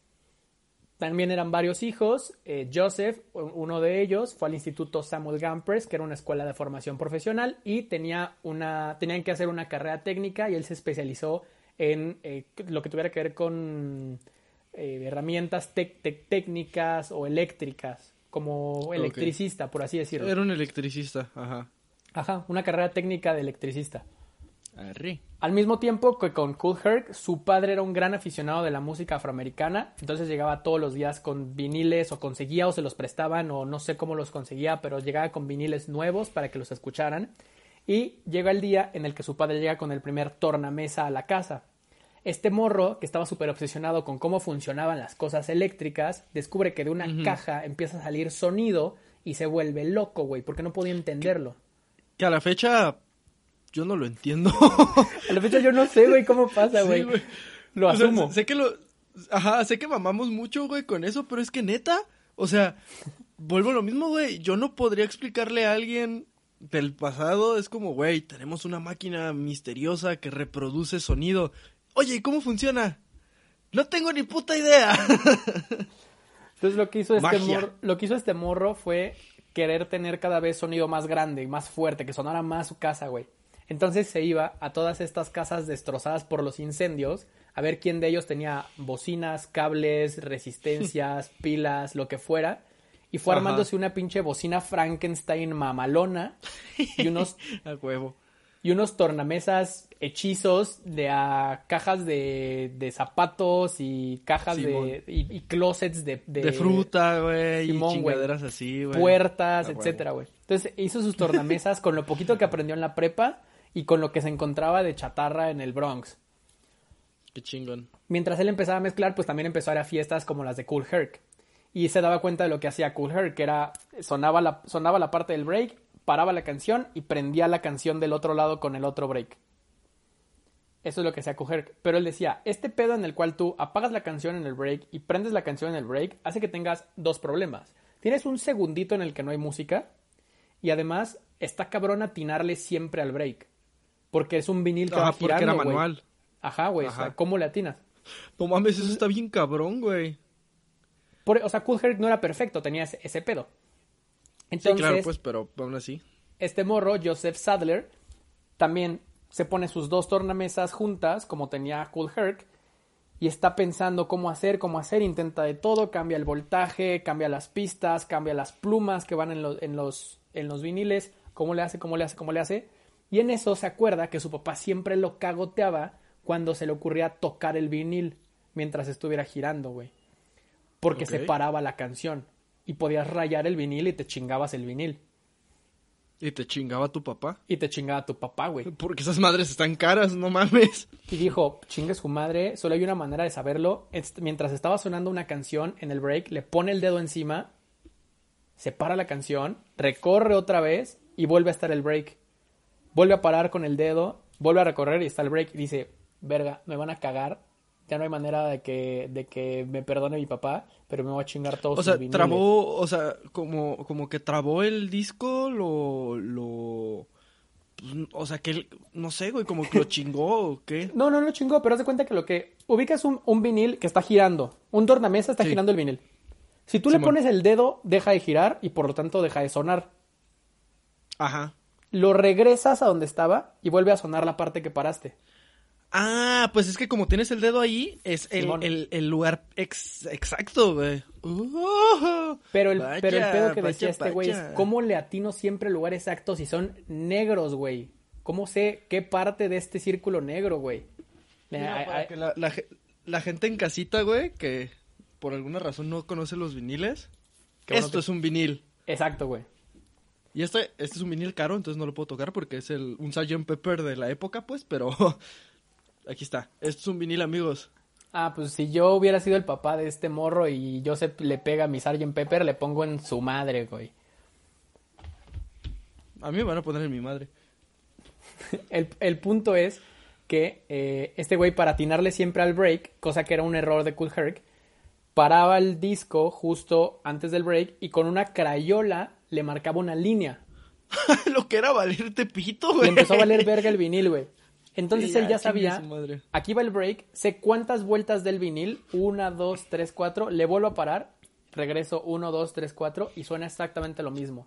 También eran varios hijos. eh, Joseph, uno de ellos, fue al Instituto Samuel Gampers, que era una escuela de formación profesional, y tenía una, tenían que hacer una carrera técnica y él se especializó en eh, lo que tuviera que ver con eh, herramientas técnicas o eléctricas, como electricista, por así decirlo. Era un electricista, ajá. Ajá, una carrera técnica de electricista. Arre. Al mismo tiempo que con Cool Herc, su padre era un gran aficionado de la música afroamericana, entonces llegaba todos los días con viniles o conseguía o se los prestaban o no sé cómo los conseguía, pero llegaba con viniles nuevos para que los escucharan. Y llega el día en el que su padre llega con el primer tornamesa a la casa. Este morro, que estaba súper obsesionado con cómo funcionaban las cosas eléctricas, descubre que de una caja empieza a salir sonido y se vuelve loco, güey, porque no podía entenderlo. Que a la fecha yo no lo entiendo. A la fecha yo no sé, güey, cómo pasa, Sí, güey. güey. Lo O sea, asumo. sé que lo. Ajá, sé que mamamos mucho, güey, con eso, pero es que neta. O sea, vuelvo a lo mismo, güey. Yo no podría explicarle a alguien del pasado. Es como, güey, tenemos una máquina misteriosa que reproduce sonido. Oye, ¿y cómo funciona? No tengo ni puta idea. Entonces lo que hizo este morro, lo que hizo este morro fue querer tener cada vez sonido más grande, más fuerte, que sonara más su casa, güey. Entonces se iba a todas estas casas destrozadas por los incendios a ver quién de ellos tenía bocinas, cables, resistencias, pilas, lo que fuera. Y fue Ajá. armándose una pinche bocina Frankenstein mamalona y unos, a huevo. y unos tornamesas hechizos de a cajas de, de zapatos y cajas Simón. de y, y closets de, De, fruta, güey. Y chingaderas así, güey. puertas, A etcétera, güey. Entonces hizo sus tornamesas con lo poquito que aprendió en la prepa y con lo que se encontraba de chatarra en el Bronx. Qué chingón. Mientras él empezaba a mezclar, pues también empezó a ir a fiestas como las de Cool Herc. Y se daba cuenta de lo que hacía Cool Herc, que era sonaba la, sonaba la parte del break, paraba la canción y prendía la canción del otro lado con el otro break. Eso es lo que hacía Cool Herc. Pero él decía, este pedo en el cual tú apagas la canción en el break y prendes la canción en el break hace que tengas dos problemas. Tienes un segundito en el que no hay música y además está cabrón atinarle siempre al break. Porque es un vinil que Ajá, va porque girando, era güey. manual. Ajá, güey. o sea. ¿cómo le atinas? No mames, eso está bien cabrón, güey. Por- o sea, Cool Herc no era perfecto, tenía ese, ese pedo. Entonces, sí, claro, pues, pero aún así. este morro, Joseph Sadler, también se pone sus dos tornamesas juntas, como tenía Cool Herc, y está pensando cómo hacer, cómo hacer, intenta de todo, cambia el voltaje, cambia las pistas, cambia las plumas que van en, los en, los, en los viniles, cómo le hace, cómo le hace, cómo le hace. Y en eso se acuerda que su papá siempre lo cagoteaba cuando se le ocurría tocar el vinil mientras estuviera girando, güey. Porque Ok. se paraba la canción. y podías rayar el vinil y te chingabas el vinil. Y te chingaba tu papá. Y te chingaba tu papá, güey. Porque esas madres están caras, no mames. Y dijo, chingue su madre, solo hay una manera de saberlo. Mientras estaba sonando una canción en el break, le pone el dedo encima, se para la canción, recorre otra vez y vuelve a estar el break. Vuelve a parar con el dedo, vuelve a recorrer y está el break. Y dice, verga, me van a cagar. Ya no hay manera de que, de que me perdone mi papá, pero me voy a chingar todos O sea, viniles". trabó, o sea, como, como que trabó el disco, lo, lo, pues, o sea, que, él- no sé, güey, como que lo chingó o qué. No, no, no chingó, pero haz de cuenta que lo que ubicas un, un vinil que está girando. Un tornamesa está Sí. girando el vinil. Si tú le pones el dedo, deja de girar y por lo tanto deja de sonar. Ajá. Lo regresas a donde estaba y vuelve a sonar la parte que paraste. Ah, pues es que como tienes el dedo ahí, es el, el, el lugar ex- exacto, güey. Uh, Pero el, vaya, pero el pedo que vaya, decía este güey es cómo le atino siempre el lugar exacto si son negros, güey. ¿Cómo sé qué parte de este círculo negro, güey? Mira, para que la, la ge- la gente en casita, güey, que por alguna razón no conoce los viniles, esto que- es un vinil. Exacto, güey. Y este, este es un vinil caro, entonces no lo puedo tocar porque es el, un Sgt. Pepper de la época, pues, pero aquí está. Esto es un vinil, amigos. Ah, pues si yo hubiera sido el papá de este morro y Joseph le pega a mi Sgt. Pepper, le pongo en su madre, güey. A mí me van a poner en mi madre. El, el punto es que eh, este güey, para atinarle siempre al break, cosa que era un error de Cool Herc, paraba el disco justo antes del break y con una crayola le marcaba una línea. Lo que era valerte pito, güey. empezó a valer verga el vinil, güey. Entonces él ya sabía, aquí va el break, sé cuántas vueltas del vinil, una, dos, tres, cuatro, le vuelvo a parar, regreso uno, dos, tres, cuatro y suena exactamente lo mismo.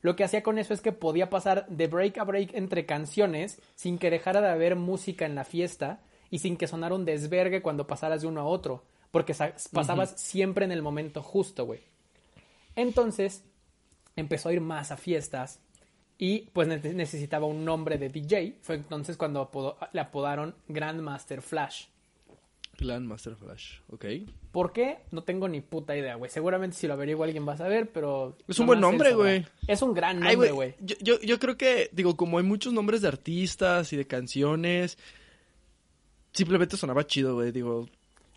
Lo que hacía con eso es que podía pasar de break a break entre canciones sin que dejara de haber música en la fiesta y sin que sonara un desvergue cuando pasaras de uno a otro, porque sa- pasabas siempre en el momento justo, güey. Entonces empezó a ir más a fiestas y pues ne- necesitaba un nombre de DJ. Fue entonces cuando apodó- le apodaron Grandmaster Flash. Grandmaster Flash, ok. ¿Por qué? No tengo ni puta idea, güey. Seguramente si lo averiguo alguien va a saber, pero... Es un buen nombre, güey. Es un gran nombre, güey. Yo, yo, yo creo que, digo, como hay muchos nombres de artistas y de canciones, simplemente sonaba chido, güey. Digo,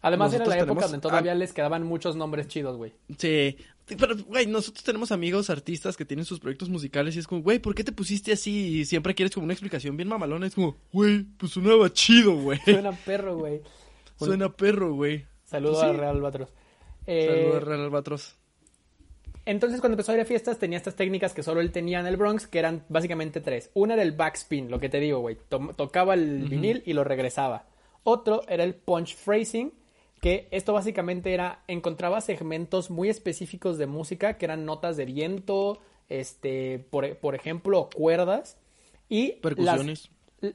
Además era la nosotros época donde todavía les quedaban muchos nombres chidos, güey. Sí, pero, güey, nosotros tenemos amigos artistas que tienen sus proyectos musicales y es como, güey, ¿por qué te pusiste así? Y siempre quieres como una explicación bien mamalona. Es como, güey, pues sonaba chido, güey. Suena perro, güey. Suena perro, güey. Saludo Pues sí. a Real Albatros. Eh, Saludos, Real Albatros. Entonces, cuando empezó a ir a fiestas, tenía estas técnicas que solo él tenía en el Bronx, que eran básicamente tres. Una era el backspin, lo que te digo, güey. Tocaba el vinil y lo regresaba. Otro era el punch phrasing, que esto básicamente era, encontraba segmentos muy específicos de música, que eran notas de viento, este, por, por ejemplo, cuerdas. Y Percusiones.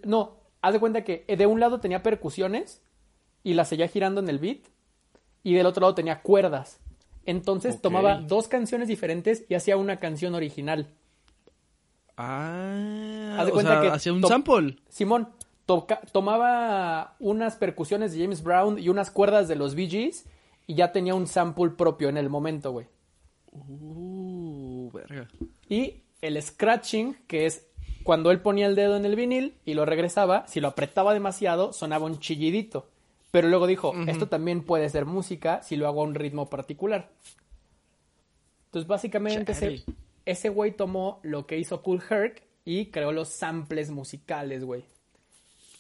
No, haz de cuenta que de un lado tenía percusiones y las seguía girando en el beat y del otro lado tenía cuerdas. Entonces tomaba dos canciones diferentes y hacía una canción original. Ah, Haz de o cuenta sea, que hacía un sample. Simón toca- tomaba unas percusiones de James Brown y unas cuerdas de los Bee Gees y ya tenía un sample propio en el momento, güey. Uh, verga. Y el scratching, que es cuando él ponía el dedo en el vinil y lo regresaba, si lo apretaba demasiado, sonaba un chillidito. Pero luego dijo, esto también puede ser música si lo hago a un ritmo particular. Entonces, básicamente, ese, ese güey tomó lo que hizo Cool Herc y creó los samples musicales, güey.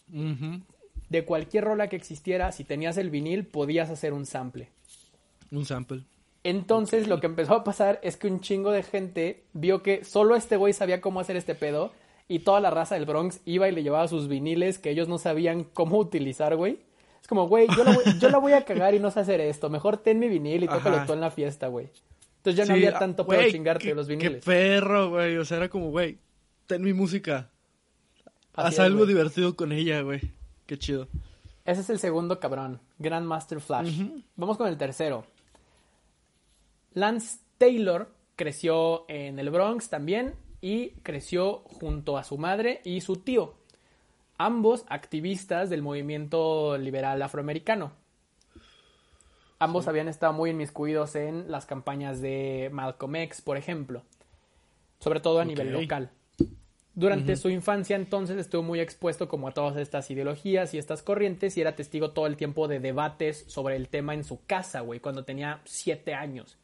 De cualquier rola que existiera, si tenías el vinil, podías hacer un sample. Un sample. Entonces lo que empezó a pasar es que un chingo de gente vio que solo este güey sabía cómo hacer este pedo y toda la raza del Bronx iba y le llevaba sus viniles que ellos no sabían cómo utilizar, güey. Es como, güey, yo, la voy- yo la voy a cagar y no sé hacer esto. Mejor ten mi vinil y tócalo tú en la fiesta, güey. Entonces ya no Sí, había tanto pedo chingarte qué- los Qué viniles. perro, güey. O sea, era como, güey, ten mi música. Haz algo divertido con ella, güey. Qué chido. Ese es el segundo cabrón, Grandmaster Flash. Vamos con el tercero. Lance Taylor creció en el Bronx también y creció junto a su madre y su tío, ambos activistas del movimiento liberal afroamericano. Ambos habían estado muy inmiscuidos en las campañas de Malcolm X, por ejemplo, sobre todo a nivel local. Durante su infancia entonces estuvo muy expuesto como a todas estas ideologías y estas corrientes y era testigo todo el tiempo de debates sobre el tema en su casa, güey, cuando tenía siete años.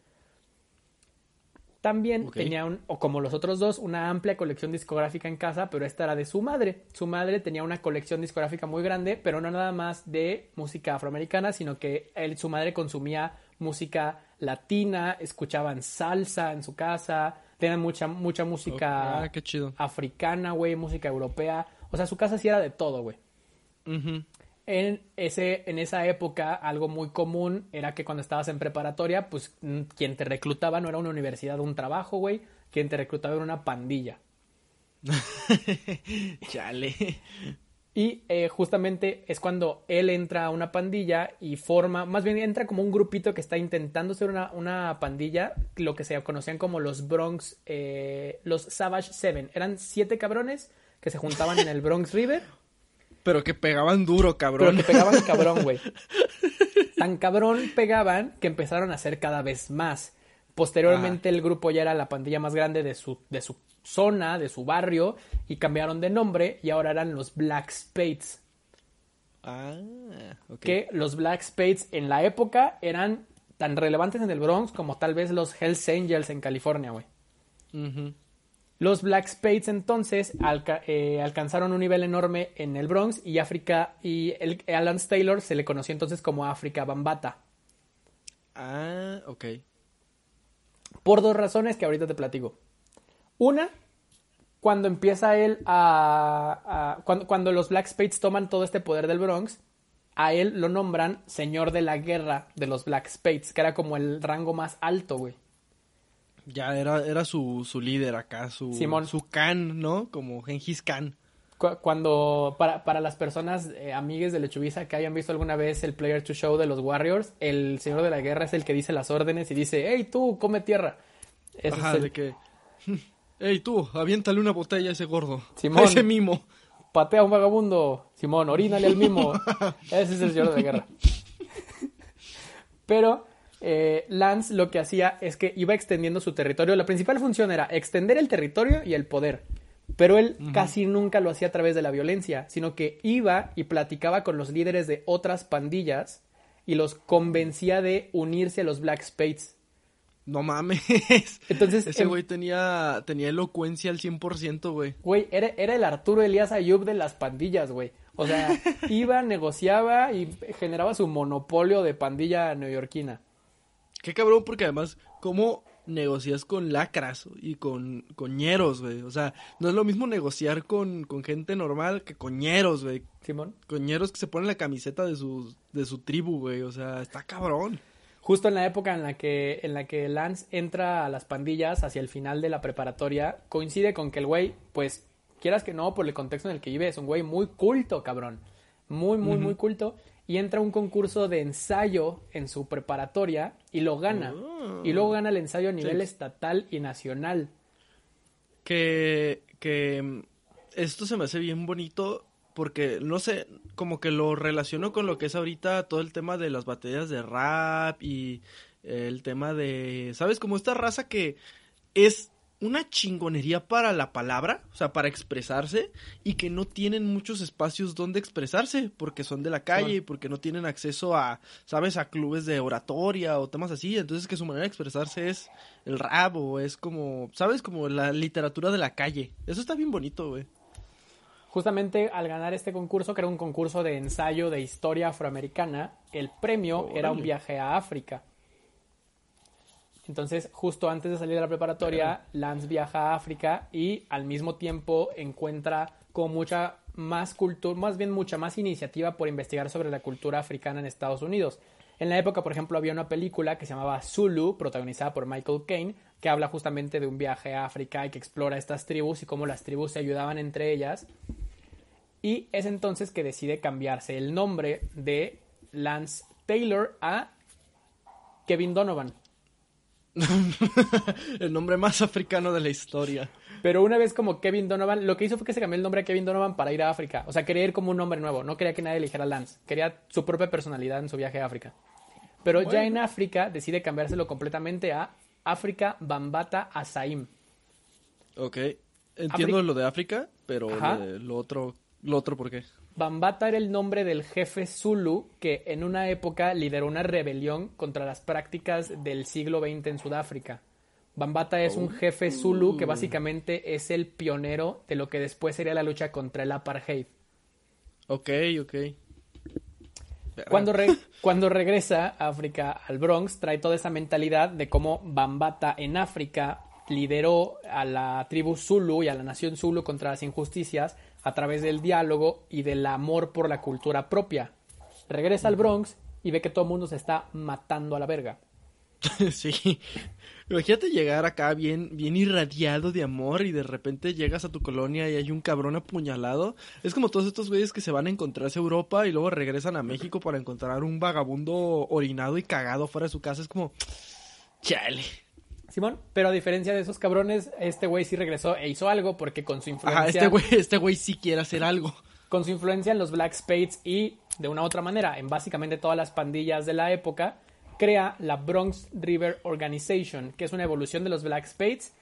También Ok. tenía, un, o como los otros dos, una amplia colección discográfica en casa, pero esta era de su madre. Su madre tenía una colección discográfica muy grande, pero no nada más de música afroamericana, sino que él, su madre consumía música latina, escuchaban salsa en su casa, tenían mucha, mucha música Ah, chido. africana, güey, música europea. O sea, su casa sí era de todo, güey. En, ese, en esa época, algo muy común era que cuando estabas en preparatoria, pues mm, quien te reclutaba no era una universidad o un trabajo, güey. Quien te reclutaba era una pandilla. Chale. Y eh, justamente es cuando él entra a una pandilla y forma, más bien entra como un grupito que está intentando ser una, una pandilla, lo que se conocían como los Bronx, eh, los Savage Seven. Eran siete cabrones que se juntaban en el Bronx River. Pero que pegaban duro, Pero cabrón. que pegaban cabrón, güey. Tan cabrón pegaban que empezaron a hacer cada vez más. Posteriormente el grupo ya era la pandilla más grande de su, de su zona, de su barrio, y cambiaron de nombre y ahora eran los Black Spades. Ah, ok. Que los Black Spades en la época eran tan relevantes en el Bronx como tal vez los Hells Angels en California, güey. Los Black Spades entonces alca- eh, alcanzaron un nivel enorme en el Bronx y África y el, Alan Taylor se le conoció entonces como África Bambata. Ah, ok. Por dos razones que ahorita te platico. Una, cuando empieza él a... a- cuando, cuando los Black Spades toman todo este poder del Bronx, a él lo nombran señor de la guerra de los Black Spades, que era como el rango más alto, güey. Ya era, era su, su líder acá, su, Simón. su Khan, ¿no? Como Gengis Khan. Cu- Cuando, para, para las personas eh, amigues de Lechubiza que hayan visto alguna vez el Player to Show de los Warriors, el señor de la guerra es el que dice las órdenes y dice, hey tú, come tierra. Ese Ajá, es el de que... Ey, tú, aviéntale una botella a ese gordo. Simón. A ese mimo. patea a un vagabundo, Simón, orínale al mismo. Ese es el señor de la guerra. Pero eh, Lance lo que hacía es que iba extendiendo su territorio. La principal función era extender el territorio y el poder. Pero él casi nunca lo hacía a través de la violencia, sino que iba y platicaba con los líderes de otras pandillas y los convencía de unirse a los Black Spades. No mames. Entonces, Ese güey tenía, tenía elocuencia al 100%, güey. Güey, era, era el Arturo Elías Ayub de las pandillas, güey. O sea, iba, negociaba y generaba su monopolio de pandilla neoyorquina. Qué cabrón, porque además, ¿cómo negocias con lacras y con coñeros, güey? O sea, no es lo mismo negociar con, con gente normal que coñeros, güey. Simón. Coñeros que se ponen la camiseta de su, de su tribu, güey. O sea, está cabrón. Justo en la época en la que en la que Lance entra a las pandillas hacia el final de la preparatoria, coincide con que el güey, pues, quieras que no, por el contexto en el que vive, es un güey muy culto, cabrón. Muy, muy, muy culto. Y entra a un concurso de ensayo en su preparatoria y lo gana. Oh. Y luego gana el ensayo a nivel Sí. estatal y nacional. que, que mm, esto se me hace bien bonito porque, no sé, como que lo relaciono con lo que es ahorita todo el tema de las batallas de rap y el tema de, ¿sabes? Como esta raza que es una chingonería para la palabra, o sea, para expresarse y que no tienen muchos espacios donde expresarse porque son de la calle y porque no tienen acceso a, ¿sabes? A clubes de oratoria o temas así, entonces que su manera de expresarse es el rap o es como, ¿sabes? Como la literatura de la calle. Eso está bien bonito, güey. Justamente al ganar este concurso, que era un concurso de ensayo de historia afroamericana, el premio era un viaje a África. Entonces, justo antes de salir de la preparatoria, Lance viaja a África y al mismo tiempo encuentra como mucha más cultura, más bien mucha más iniciativa por investigar sobre la cultura africana en Estados Unidos. En la época, por ejemplo, había una película que se llamaba Zulu, protagonizada por Michael Caine, que habla justamente de un viaje a África y que explora estas tribus y cómo las tribus se ayudaban entre ellas. Y es entonces que decide cambiarse el nombre de Lance Taylor a Kevin Donovan. el nombre más africano de la historia. Pero una vez como Kevin Donovan, lo que hizo fue que se cambió el nombre a Kevin Donovan para ir a África. O sea, quería ir como un nombre nuevo. No quería que nadie eligiera Lance. Quería su propia personalidad en su viaje a África. Pero ya en África decide cambiárselo completamente a África Bambata Asaim. Ok. Entiendo Afri- lo de África, pero lo, de- lo otro, lo otro, ¿por qué? Bambata era el nombre del jefe Zulu que en una época lideró una rebelión contra las prácticas del siglo XX en Sudáfrica. Bambata es un jefe Zulu que básicamente es el pionero de lo que después sería la lucha contra el apartheid. Ok, ok. Cuando, re- cuando regresa a África al Bronx, trae toda esa mentalidad de cómo Bambata en África lideró a la tribu Zulu y a la nación Zulu contra las injusticias a través del diálogo y del amor por la cultura propia. Regresa al Bronx y ve que todo el mundo se está matando a la verga. sí. Imagínate llegar acá bien, bien irradiado de amor y de repente llegas a tu colonia y hay un cabrón apuñalado. Es como todos estos güeyes que se van a encontrarse a Europa y luego regresan a México para encontrar un vagabundo orinado y cagado fuera de su casa. Es como, chale. Simón, pero a diferencia de esos cabrones, este güey sí regresó e hizo algo porque con su influencia... Ajá, este güey, este güey sí quiere hacer algo. con su influencia en los Black Spades y, de una u otra manera, en básicamente todas las pandillas de la época, crea la Bronx River Organization, que es una evolución de los Black Spades,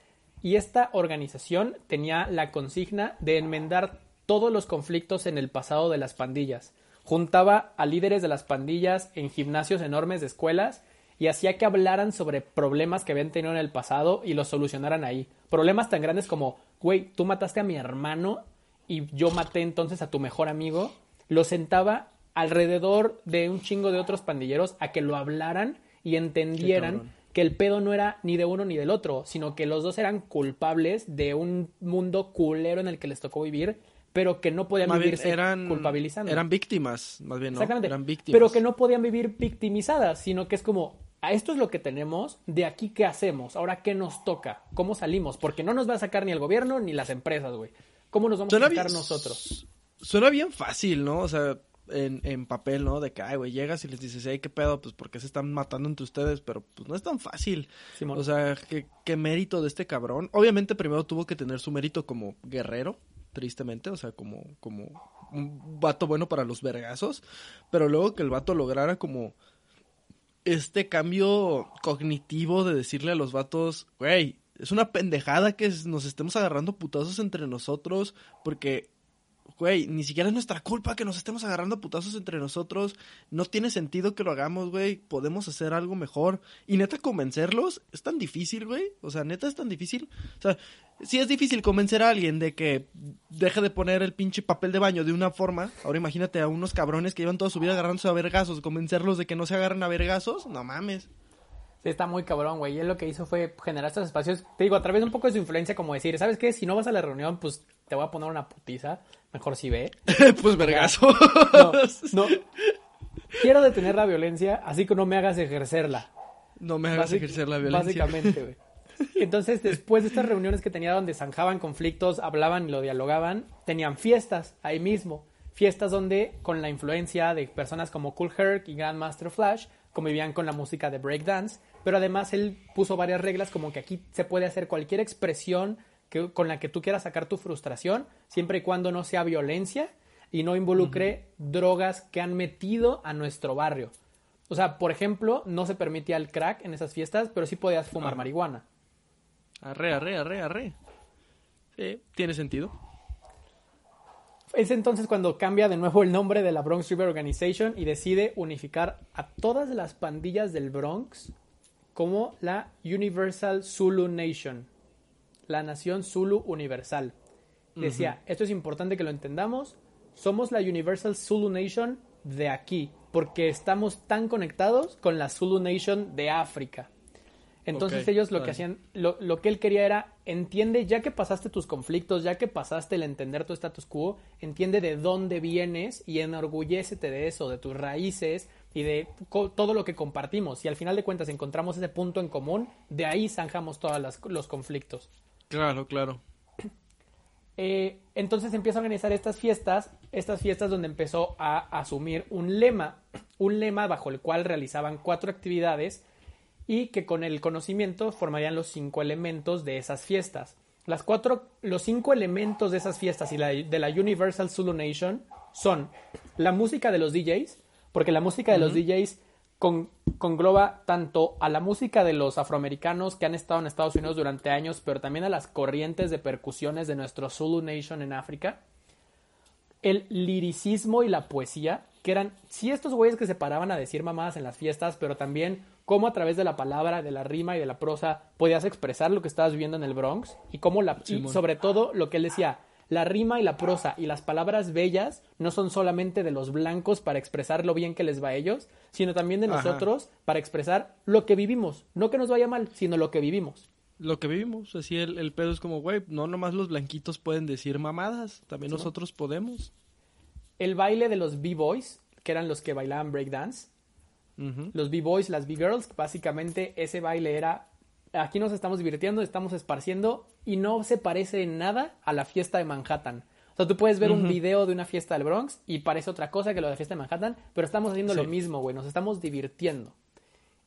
y esta organización tenía la consigna de enmendar todos los conflictos en el pasado de las pandillas. Juntaba a líderes de las pandillas en gimnasios enormes de escuelas y hacía que hablaran sobre problemas que habían tenido en el pasado y los solucionaran ahí. Problemas tan grandes como, güey, tú mataste a mi hermano y yo maté entonces a tu mejor amigo. Lo sentaba alrededor de un chingo de otros pandilleros a que lo hablaran y entendieran que el pedo no era ni de uno ni del otro, sino que los dos eran culpables de un mundo culero en el que les tocó vivir, pero que no podían eran, culpabilizando. eran víctimas, más bien, ¿no? Exactamente. Eran víctimas. Pero que no podían vivir victimizadas, sino que es como, esto es lo que tenemos, de aquí qué hacemos, ahora qué nos toca, cómo salimos, porque no nos va a sacar ni el gobierno ni las empresas, güey. ¿Cómo nos vamos Suena a sacar bien- nosotros? Suena bien fácil, ¿no? O sea, en, en papel, ¿no? De que, ay, güey, llegas y les dices, hey, ¿qué pedo? Pues porque se están matando entre ustedes, pero pues no es tan fácil. Simón. O sea, ¿qué, qué mérito de este cabrón. Obviamente primero tuvo que tener su mérito como guerrero, tristemente, o sea, como, como un vato bueno para los vergazos, pero luego que el vato lograra como este cambio cognitivo de decirle a los vatos, güey, es una pendejada que nos estemos agarrando putazos entre nosotros porque güey, ni siquiera es nuestra culpa que nos estemos agarrando putazos entre nosotros. No tiene sentido que lo hagamos, güey. Podemos hacer algo mejor. Y neta, convencerlos es tan difícil, güey. O sea, neta es tan difícil. O sea, sí es difícil convencer a alguien de que deje de poner el pinche papel de baño de una forma. Ahora imagínate a unos cabrones que llevan toda su vida agarrándose a vergazos. Convencerlos de que no se agarren a vergazos. No mames. Sí, está muy cabrón, güey. Y él lo que hizo fue generar estos espacios, te digo, a través de un poco de su influencia, como decir, ¿sabes qué? Si no vas a la reunión, pues te voy a poner una putiza. Mejor si ve. pues vergazo. No, no. Quiero detener la violencia, así que no me hagas ejercerla. no me hagas ejercer la violencia. Básicamente, güey. Entonces, después de estas reuniones que tenía donde zanjaban conflictos, hablaban y lo dialogaban, tenían fiestas ahí mismo. Fiestas donde, con la influencia de personas como Cool Herc y Grandmaster Flash, convivían con la música de breakdance. Pero además, él puso varias reglas, como que aquí se puede hacer cualquier expresión que, con la que tú quieras sacar tu frustración, siempre y cuando no sea violencia y no involucre drogas que han metido a nuestro barrio. O sea, por ejemplo, no se permitía el crack en esas fiestas, pero sí podías fumar Ajá. marihuana. Arre, arre, arre, arre. Sí, tiene sentido. Es entonces cuando cambia de nuevo el nombre de la Bronx River Organization y decide unificar a todas las pandillas del Bronx como la Universal Zulu Nation, la nación Zulu universal. Decía, esto es importante que lo entendamos, somos la Universal Zulu Nation de aquí, porque estamos tan conectados con la Zulu Nation de África. Entonces ellos lo que hacían, lo, lo que él quería era, entiende, ya que pasaste tus conflictos, ya que pasaste el entender tu status quo, entiende de dónde vienes y enorgullécete de eso, de tus raíces y de todo lo que compartimos. Y al final de cuentas encontramos ese punto en común, de ahí zanjamos todos los conflictos. Claro, claro. Eh, entonces empieza a organizar estas fiestas, estas fiestas donde empezó a asumir un lema, un lema bajo el cual realizaban cuatro actividades y que con el conocimiento formarían los cinco elementos de esas fiestas. Las cuatro, los cinco elementos de esas fiestas y la, de la Universal Zulu Nation son la música de los DJs, porque la música de los DJs con, congloba tanto a la música de los afroamericanos que han estado en Estados Unidos durante años, pero también a las corrientes de percusiones de nuestro Zulu Nation en África, el liricismo y la poesía, que eran, sí, estos güeyes que se paraban a decir mamadas en las fiestas, pero también cómo a través de la palabra, de la rima y de la prosa podías expresar lo que estabas viviendo en el Bronx y cómo la, y sobre todo lo que él decía, la rima y la prosa y las palabras bellas no son solamente de los blancos para expresar lo bien que les va a ellos, sino también de nosotros para expresar lo que vivimos. No que nos vaya mal, sino lo que vivimos. Lo que vivimos, así el, el pedo es como, güey, no nomás los blanquitos pueden decir mamadas, también nosotros podemos. El baile de los B-Boys, que eran los que bailaban breakdance, los B-Boys, las B-Girls, básicamente ese baile era aquí nos estamos divirtiendo, estamos esparciendo y no se parece en nada a la fiesta de Manhattan. O sea, tú puedes ver un video de una fiesta del Bronx y parece otra cosa que lo de la fiesta de Manhattan, pero estamos haciendo lo mismo, güey, nos estamos divirtiendo.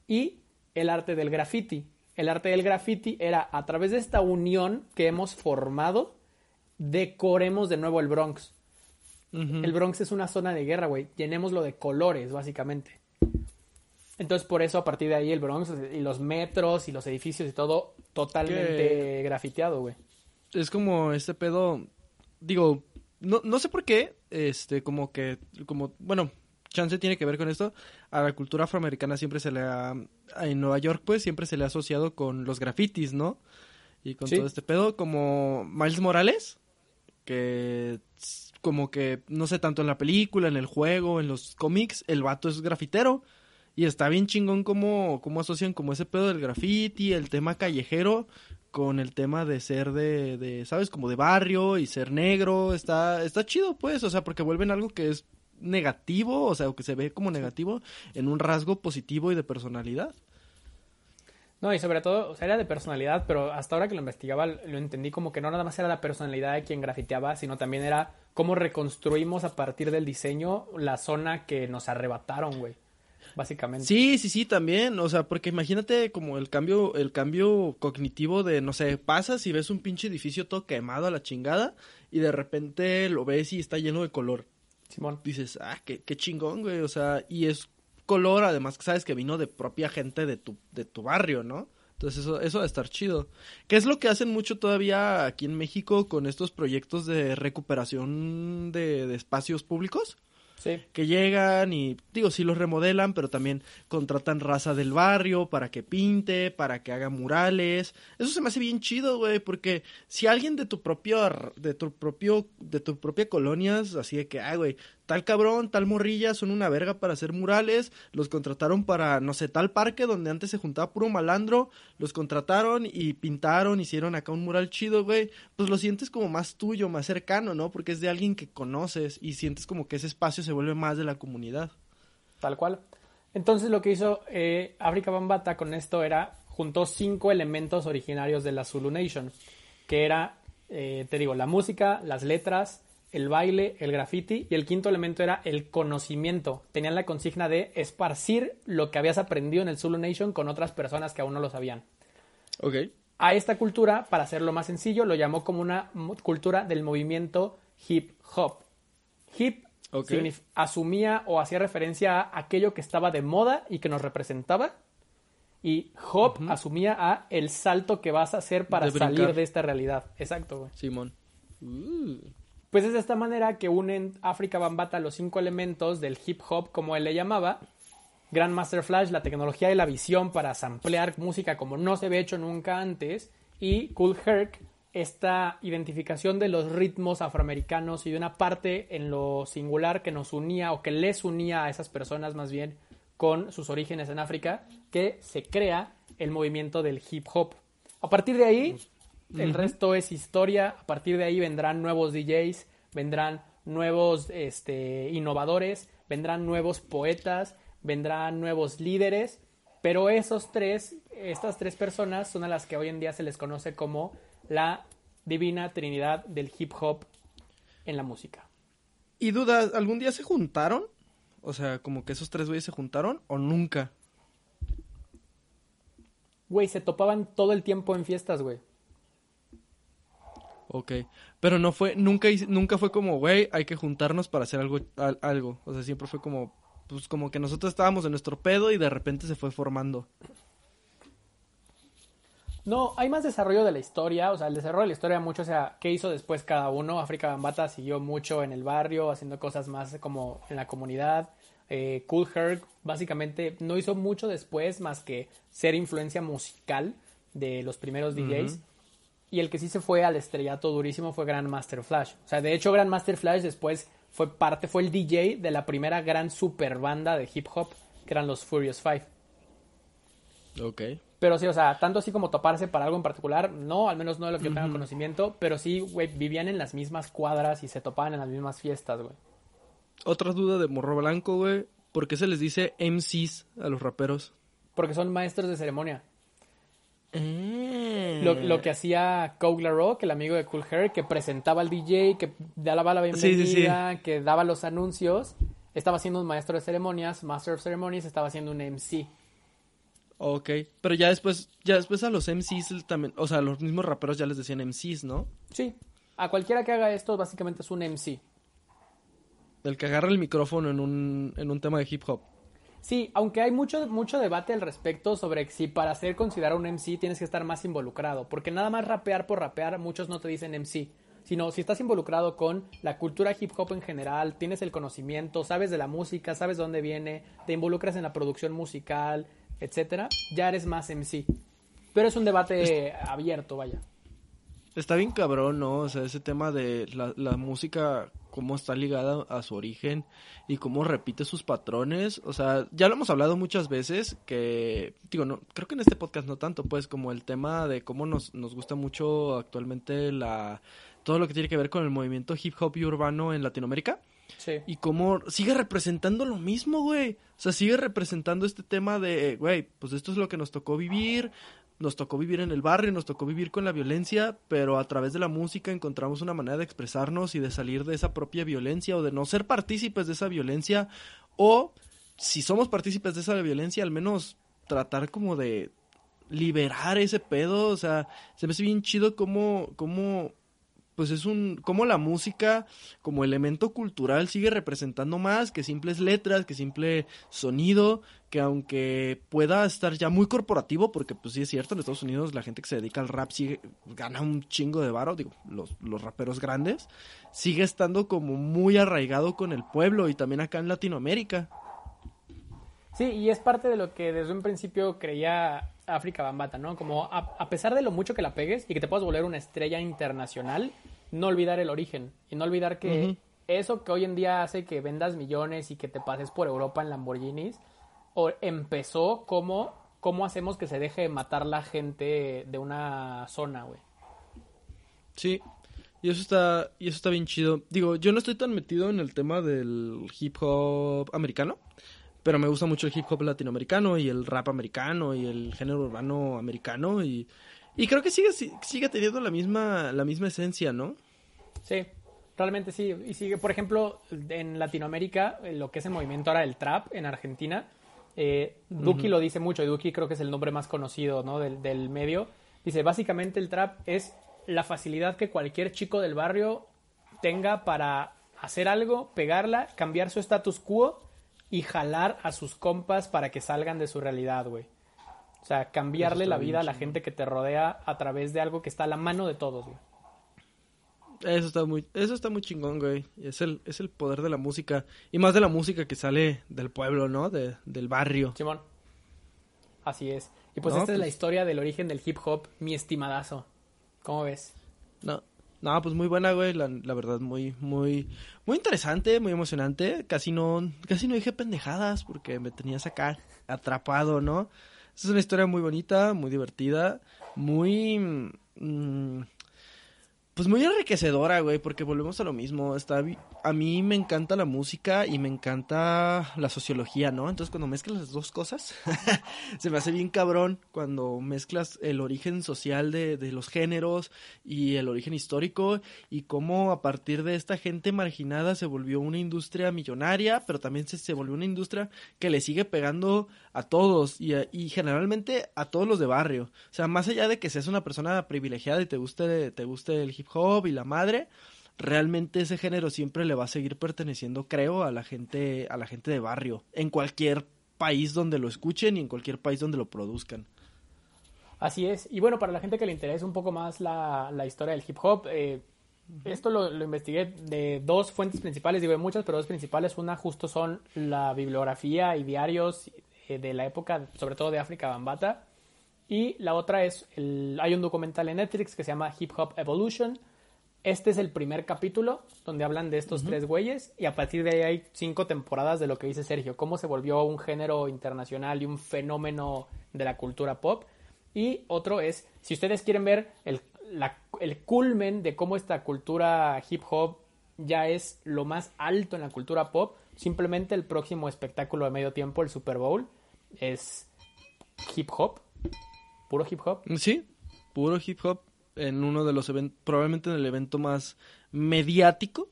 Y el arte del graffiti. El arte del graffiti era a través de esta unión que hemos formado, decoremos de nuevo el Bronx. El Bronx es una zona de guerra, güey. Llenémoslo de colores, básicamente. Entonces, por eso, a partir de ahí, el Bronx y los metros y los edificios y todo totalmente grafiteado, güey. Es como este pedo. Digo, no, no sé por qué, este, como que, como, bueno, chance tiene que ver con esto. A la cultura afroamericana siempre se le ha, en Nueva York, pues, siempre se le ha asociado con los grafitis, ¿no? Y con todo este pedo, como Miles Morales, que como que, no sé, tanto en la película, en el juego, en los cómics, el vato es grafitero. Y está bien chingón cómo, cómo asocian como ese pedo del graffiti, el tema callejero, con el tema de ser de, de, ¿sabes? Como de barrio y ser negro. Está, está chido, pues, o sea, porque vuelven algo que es negativo, o sea, que se ve como negativo, en un rasgo positivo y de personalidad. No, y sobre todo, o sea, era de personalidad, pero hasta ahora que lo investigaba lo entendí como que no nada más era la personalidad de quien grafiteaba, sino también era cómo reconstruimos a partir del diseño la zona que nos arrebataron, güey básicamente. Sí, sí, sí, también, o sea, porque imagínate como el cambio, el cambio cognitivo de, no sé, pasas y ves un pinche edificio todo quemado a la chingada y de repente lo ves y está lleno de color. Simón. Dices, ah, qué, qué chingón, güey, o sea, y es color, además que sabes que vino de propia gente de tu, de tu barrio, ¿no? Entonces eso, eso va a estar chido. ¿Qué es lo que hacen mucho todavía aquí en México con estos proyectos de recuperación de, de espacios públicos? Que llegan y, digo, sí los remodelan, pero también contratan raza del barrio para que pinte, para que haga murales. Eso se me hace bien chido, güey, porque si alguien de tu propio, de tu propio, de tu propia colonia, así de que, ay, güey, tal cabrón, tal morrilla, son una verga para hacer murales, los contrataron para, no sé, tal parque donde antes se juntaba puro malandro, los contrataron y pintaron, hicieron acá un mural chido, güey, pues lo sientes como más tuyo, más cercano, ¿no? Porque es de alguien que conoces y sientes como que ese espacio se vuelve más de la comunidad. Tal cual. Entonces lo que hizo eh, África Bambata con esto era, juntó cinco elementos originarios de la Zulu Nation, que era, eh, te digo, la música, las letras, el baile, el graffiti y el quinto elemento era el conocimiento. Tenían la consigna de esparcir lo que habías aprendido en el Zulu Nation con otras personas que aún no lo sabían. Ok. A esta cultura, para hacerlo más sencillo, lo llamó como una cultura del movimiento hip hop. Hip asumía o hacía referencia a aquello que estaba de moda y que nos representaba. Y hop asumía a el salto que vas a hacer para salir de esta realidad. Exacto, güey. Simón. Uh. Pues es de esta manera que unen África Bambata los cinco elementos del hip hop, como él le llamaba. Grandmaster Flash, la tecnología y la visión para samplear música como no se había hecho nunca antes. Y Cool Herc, esta identificación de los ritmos afroamericanos y de una parte en lo singular que nos unía o que les unía a esas personas más bien con sus orígenes en África, que se crea el movimiento del hip hop. A partir de ahí, el resto es historia. A partir de ahí vendrán nuevos DJs, vendrán nuevos este, innovadores, vendrán nuevos poetas, vendrán nuevos líderes. Pero esos tres, estas tres personas son a las que hoy en día se les conoce como la divina trinidad del hip hop en la música. ¿Y dudas, algún día se juntaron? O sea, como que esos tres güeyes se juntaron o nunca. Güey, se topaban todo el tiempo en fiestas, güey. Ok, pero no fue, nunca, nunca fue como, güey, hay que juntarnos para hacer algo, algo. O sea, siempre fue como, pues como que nosotros estábamos en nuestro pedo y de repente se fue formando. No, hay más desarrollo de la historia, o sea, el desarrollo de la historia mucho, o sea, qué hizo después cada uno. África Bambata siguió mucho en el barrio, haciendo cosas más como en la comunidad. Eh, cool Herc básicamente no hizo mucho después más que ser influencia musical de los primeros DJs. Y el que sí se fue al estrellato durísimo fue Grandmaster Flash. O sea, de hecho Grandmaster Flash después fue parte, fue el DJ de la primera gran super banda de hip hop, que eran los Furious Five. Ok. Pero sí, o sea, tanto así como toparse para algo en particular, no, al menos no de lo que yo tenga conocimiento, pero sí, güey, vivían en las mismas cuadras y se topaban en las mismas fiestas, güey. Otra duda de Morro Blanco, güey. ¿Por qué se les dice MCs a los raperos? Porque son maestros de ceremonia. Eh. Lo, lo que hacía Cougler Rock, el amigo de Cool Hair, que presentaba al DJ, que daba la bienvenida, Sí, sí, sí. que daba los anuncios, estaba siendo un maestro de ceremonias, Master of Ceremonies, estaba siendo un MC. Ok, pero ya después, ya después a los MCs también, o sea, a los mismos raperos ya les decían MCs, ¿no? Sí, a cualquiera que haga esto básicamente es un MC. El que agarra el micrófono en un, en un tema de hip hop. Sí, aunque hay mucho, mucho debate al respecto sobre si para ser considerado un MC tienes que estar más involucrado, porque nada más rapear por rapear, muchos no te dicen MC, sino si estás involucrado con la cultura hip hop en general, tienes el conocimiento, sabes de la música, sabes de dónde viene, te involucras en la producción musical, etcétera, ya eres más MC. Pero es un debate abierto, vaya. Está bien cabrón, ¿no? O sea, ese tema de la, la música, cómo está ligada a su origen y cómo repite sus patrones. O sea, ya lo hemos hablado muchas veces, que, digo, no, creo que en este podcast no tanto, pues, como el tema de cómo nos, nos gusta mucho actualmente la todo lo que tiene que ver con el movimiento hip hop y urbano en Latinoamérica. Sí. Y cómo sigue representando lo mismo, güey. O sea, sigue representando este tema de, güey, pues esto es lo que nos tocó vivir. Nos tocó vivir en el barrio, nos tocó vivir con la violencia, pero a través de la música encontramos una manera de expresarnos y de salir de esa propia violencia o de no ser partícipes de esa violencia. O si somos partícipes de esa violencia, al menos tratar como de liberar ese pedo. O sea, se me hace bien chido cómo, cómo pues es un como la música como elemento cultural sigue representando más que simples letras, que simple sonido, que aunque pueda estar ya muy corporativo, porque pues sí es cierto, en Estados Unidos la gente que se dedica al rap sigue gana un chingo de varo, digo, los, los raperos grandes, sigue estando como muy arraigado con el pueblo y también acá en Latinoamérica. Sí, y es parte de lo que desde un principio creía África Bambata, ¿no? Como a, a, pesar de lo mucho que la pegues y que te puedas volver una estrella internacional, no olvidar el origen y no olvidar que uh -huh. eso que hoy en día hace que vendas millones y que te pases por Europa en Lamborghinis, o empezó como cómo hacemos que se deje de matar la gente de una zona, güey. Sí, y eso está y eso está bien chido. Digo, yo no estoy tan metido en el tema del hip hop americano, pero me gusta mucho el hip hop latinoamericano y el rap americano y el género urbano americano y, y creo que sigue sigue teniendo la misma la misma esencia, ¿no? Sí, realmente sí. Y sigue, por ejemplo, en Latinoamérica, lo que es el movimiento ahora del trap en Argentina, eh, Duki uh -huh. lo dice mucho, y Duki creo que es el nombre más conocido ¿no? del, del medio. Dice, básicamente el trap es la facilidad que cualquier chico del barrio tenga para hacer algo, pegarla, cambiar su status quo y jalar a sus compas para que salgan de su realidad, güey. O sea, cambiarle la vida a la gente que te rodea a través de algo que está a la mano de todos, güey. Eso está muy, eso está muy chingón, güey. Es el, es el poder de la música. Y más de la música que sale del pueblo, ¿no? De, del barrio. Simón. Así es. Y pues No, esta es la pues- historia del origen del hip hop, mi estimadazo. ¿Cómo ves? No, no, pues muy buena, güey. La, verdad, muy, muy, muy interesante, muy emocionante. Casi no, casi no dije pendejadas porque me tenías acá atrapado, ¿no? Es una historia muy bonita, muy divertida, muy, mm, pues muy enriquecedora, güey, porque volvemos a lo mismo. Está, a mí me encanta la música y me encanta la sociología, ¿no? Entonces cuando mezclas las dos cosas, se me hace bien cabrón cuando mezclas el origen social de, de los géneros y el origen histórico y cómo a partir de esta gente marginada se volvió una industria millonaria, pero también se, se volvió una industria que le sigue pegando a todos y, y generalmente a todos los de barrio. O sea, más allá de que seas una persona privilegiada y te guste, te guste el hip hop y la madre, realmente ese género siempre le va a seguir perteneciendo, creo, a la gente, a la gente de barrio, en cualquier país donde lo escuchen y en cualquier país donde lo produzcan. Así es. Y bueno, para la gente que le interesa un poco más la, historia del hip hop, eh, esto lo, lo, investigué de dos fuentes principales, digo de muchas, pero dos principales. Una justo son la bibliografía y diarios eh, de la época, sobre todo de África Bambata. Y la otra es, el, hay un documental en Netflix que se llama Hip Hop Evolution. Este es el primer capítulo donde hablan de estos uh -huh. tres güeyes y a partir de ahí hay cinco temporadas de lo que dice Sergio, cómo se volvió un género internacional y un fenómeno de la cultura pop. Y otro es, si ustedes quieren ver el, la, el culmen de cómo esta cultura hip hop ya es lo más alto en la cultura pop, simplemente el próximo espectáculo de medio tiempo, el Super Bowl, es hip hop, puro hip hop. Sí, puro hip hop en uno de los eventos, probablemente en el evento más mediático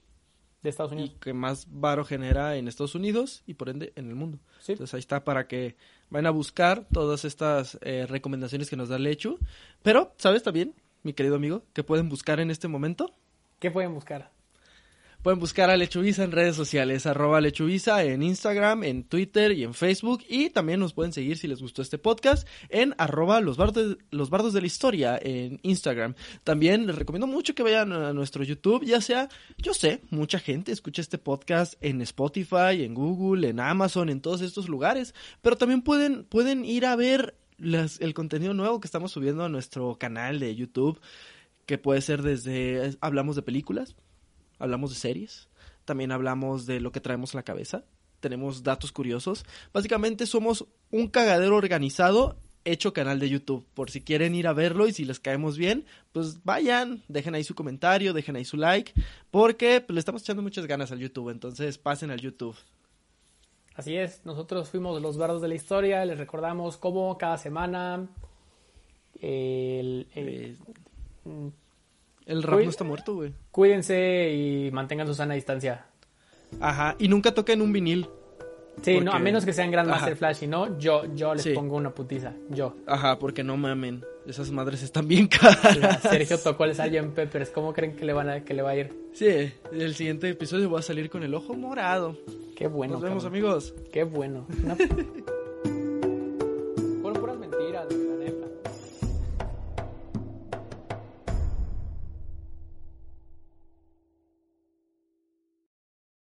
de Estados Unidos. Y que más varo genera en Estados Unidos y por ende en el mundo. Sí. Entonces ahí está para que vayan a buscar todas estas eh, recomendaciones que nos da Lechu. Pero, ¿sabes también, mi querido amigo, que pueden buscar en este momento? ¿Qué pueden buscar? Pueden buscar a Lechubiza en redes sociales, arroba Lechubiza en Instagram, en Twitter y en Facebook. Y también nos pueden seguir si les gustó este podcast en arroba los bardos, los bardos de la historia en Instagram. También les recomiendo mucho que vayan a nuestro YouTube, ya sea, yo sé, mucha gente escucha este podcast en Spotify, en Google, en Amazon, en todos estos lugares. Pero también pueden, pueden ir a ver las, el contenido nuevo que estamos subiendo a nuestro canal de YouTube, que puede ser desde, hablamos de películas hablamos de series, también hablamos de lo que traemos en la cabeza, tenemos datos curiosos. Básicamente somos un cagadero organizado hecho canal de YouTube. Por si quieren ir a verlo y si les caemos bien, pues vayan, dejen ahí su comentario, dejen ahí su like, porque pues, le estamos echando muchas ganas al YouTube, entonces pasen al YouTube. Así es, nosotros fuimos los bardos de la historia, les recordamos cómo cada semana el, el, eh, el rap no está muerto, güey. Cuídense y mantengan su sana distancia. Ajá, y nunca toquen un vinil. Sí, porque... no, a menos que sean Grandmaster Flash, y no, yo, yo les sí. pongo una putiza, yo. Ajá, porque no mamen, esas madres están bien caras. Sergio tocó el Sgt. Peppers, ¿cómo creen que le, van a, que le va a ir? Sí, el siguiente episodio voy a salir con el ojo morado. Qué bueno. Nos vemos, cabrón. amigos. Qué bueno. No.